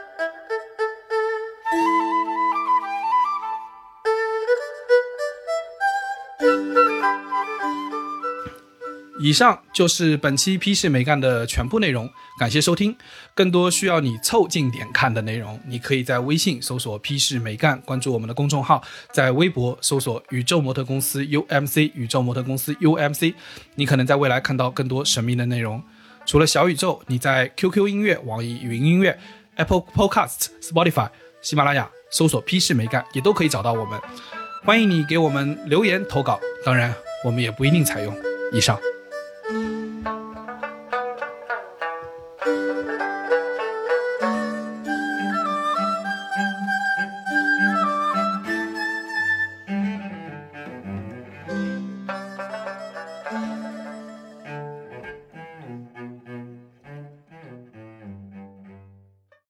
以上就是本期批示没干的全部内容，感谢收听。更多需要你凑近点看的内容，你可以在微信搜索“批示没干”，关注我们的公众号；在微博搜索“宇宙模特公司 UMC”，宇宙模特公司 UMC，你可能在未来看到更多神秘的内容。除了小宇宙，你在 QQ 音乐、网易云音乐、Apple Podcast、Spotify、喜马拉雅搜索“批示没干”也都可以找到我们。欢迎你给我们留言投稿，当然我们也不一定采用。以上。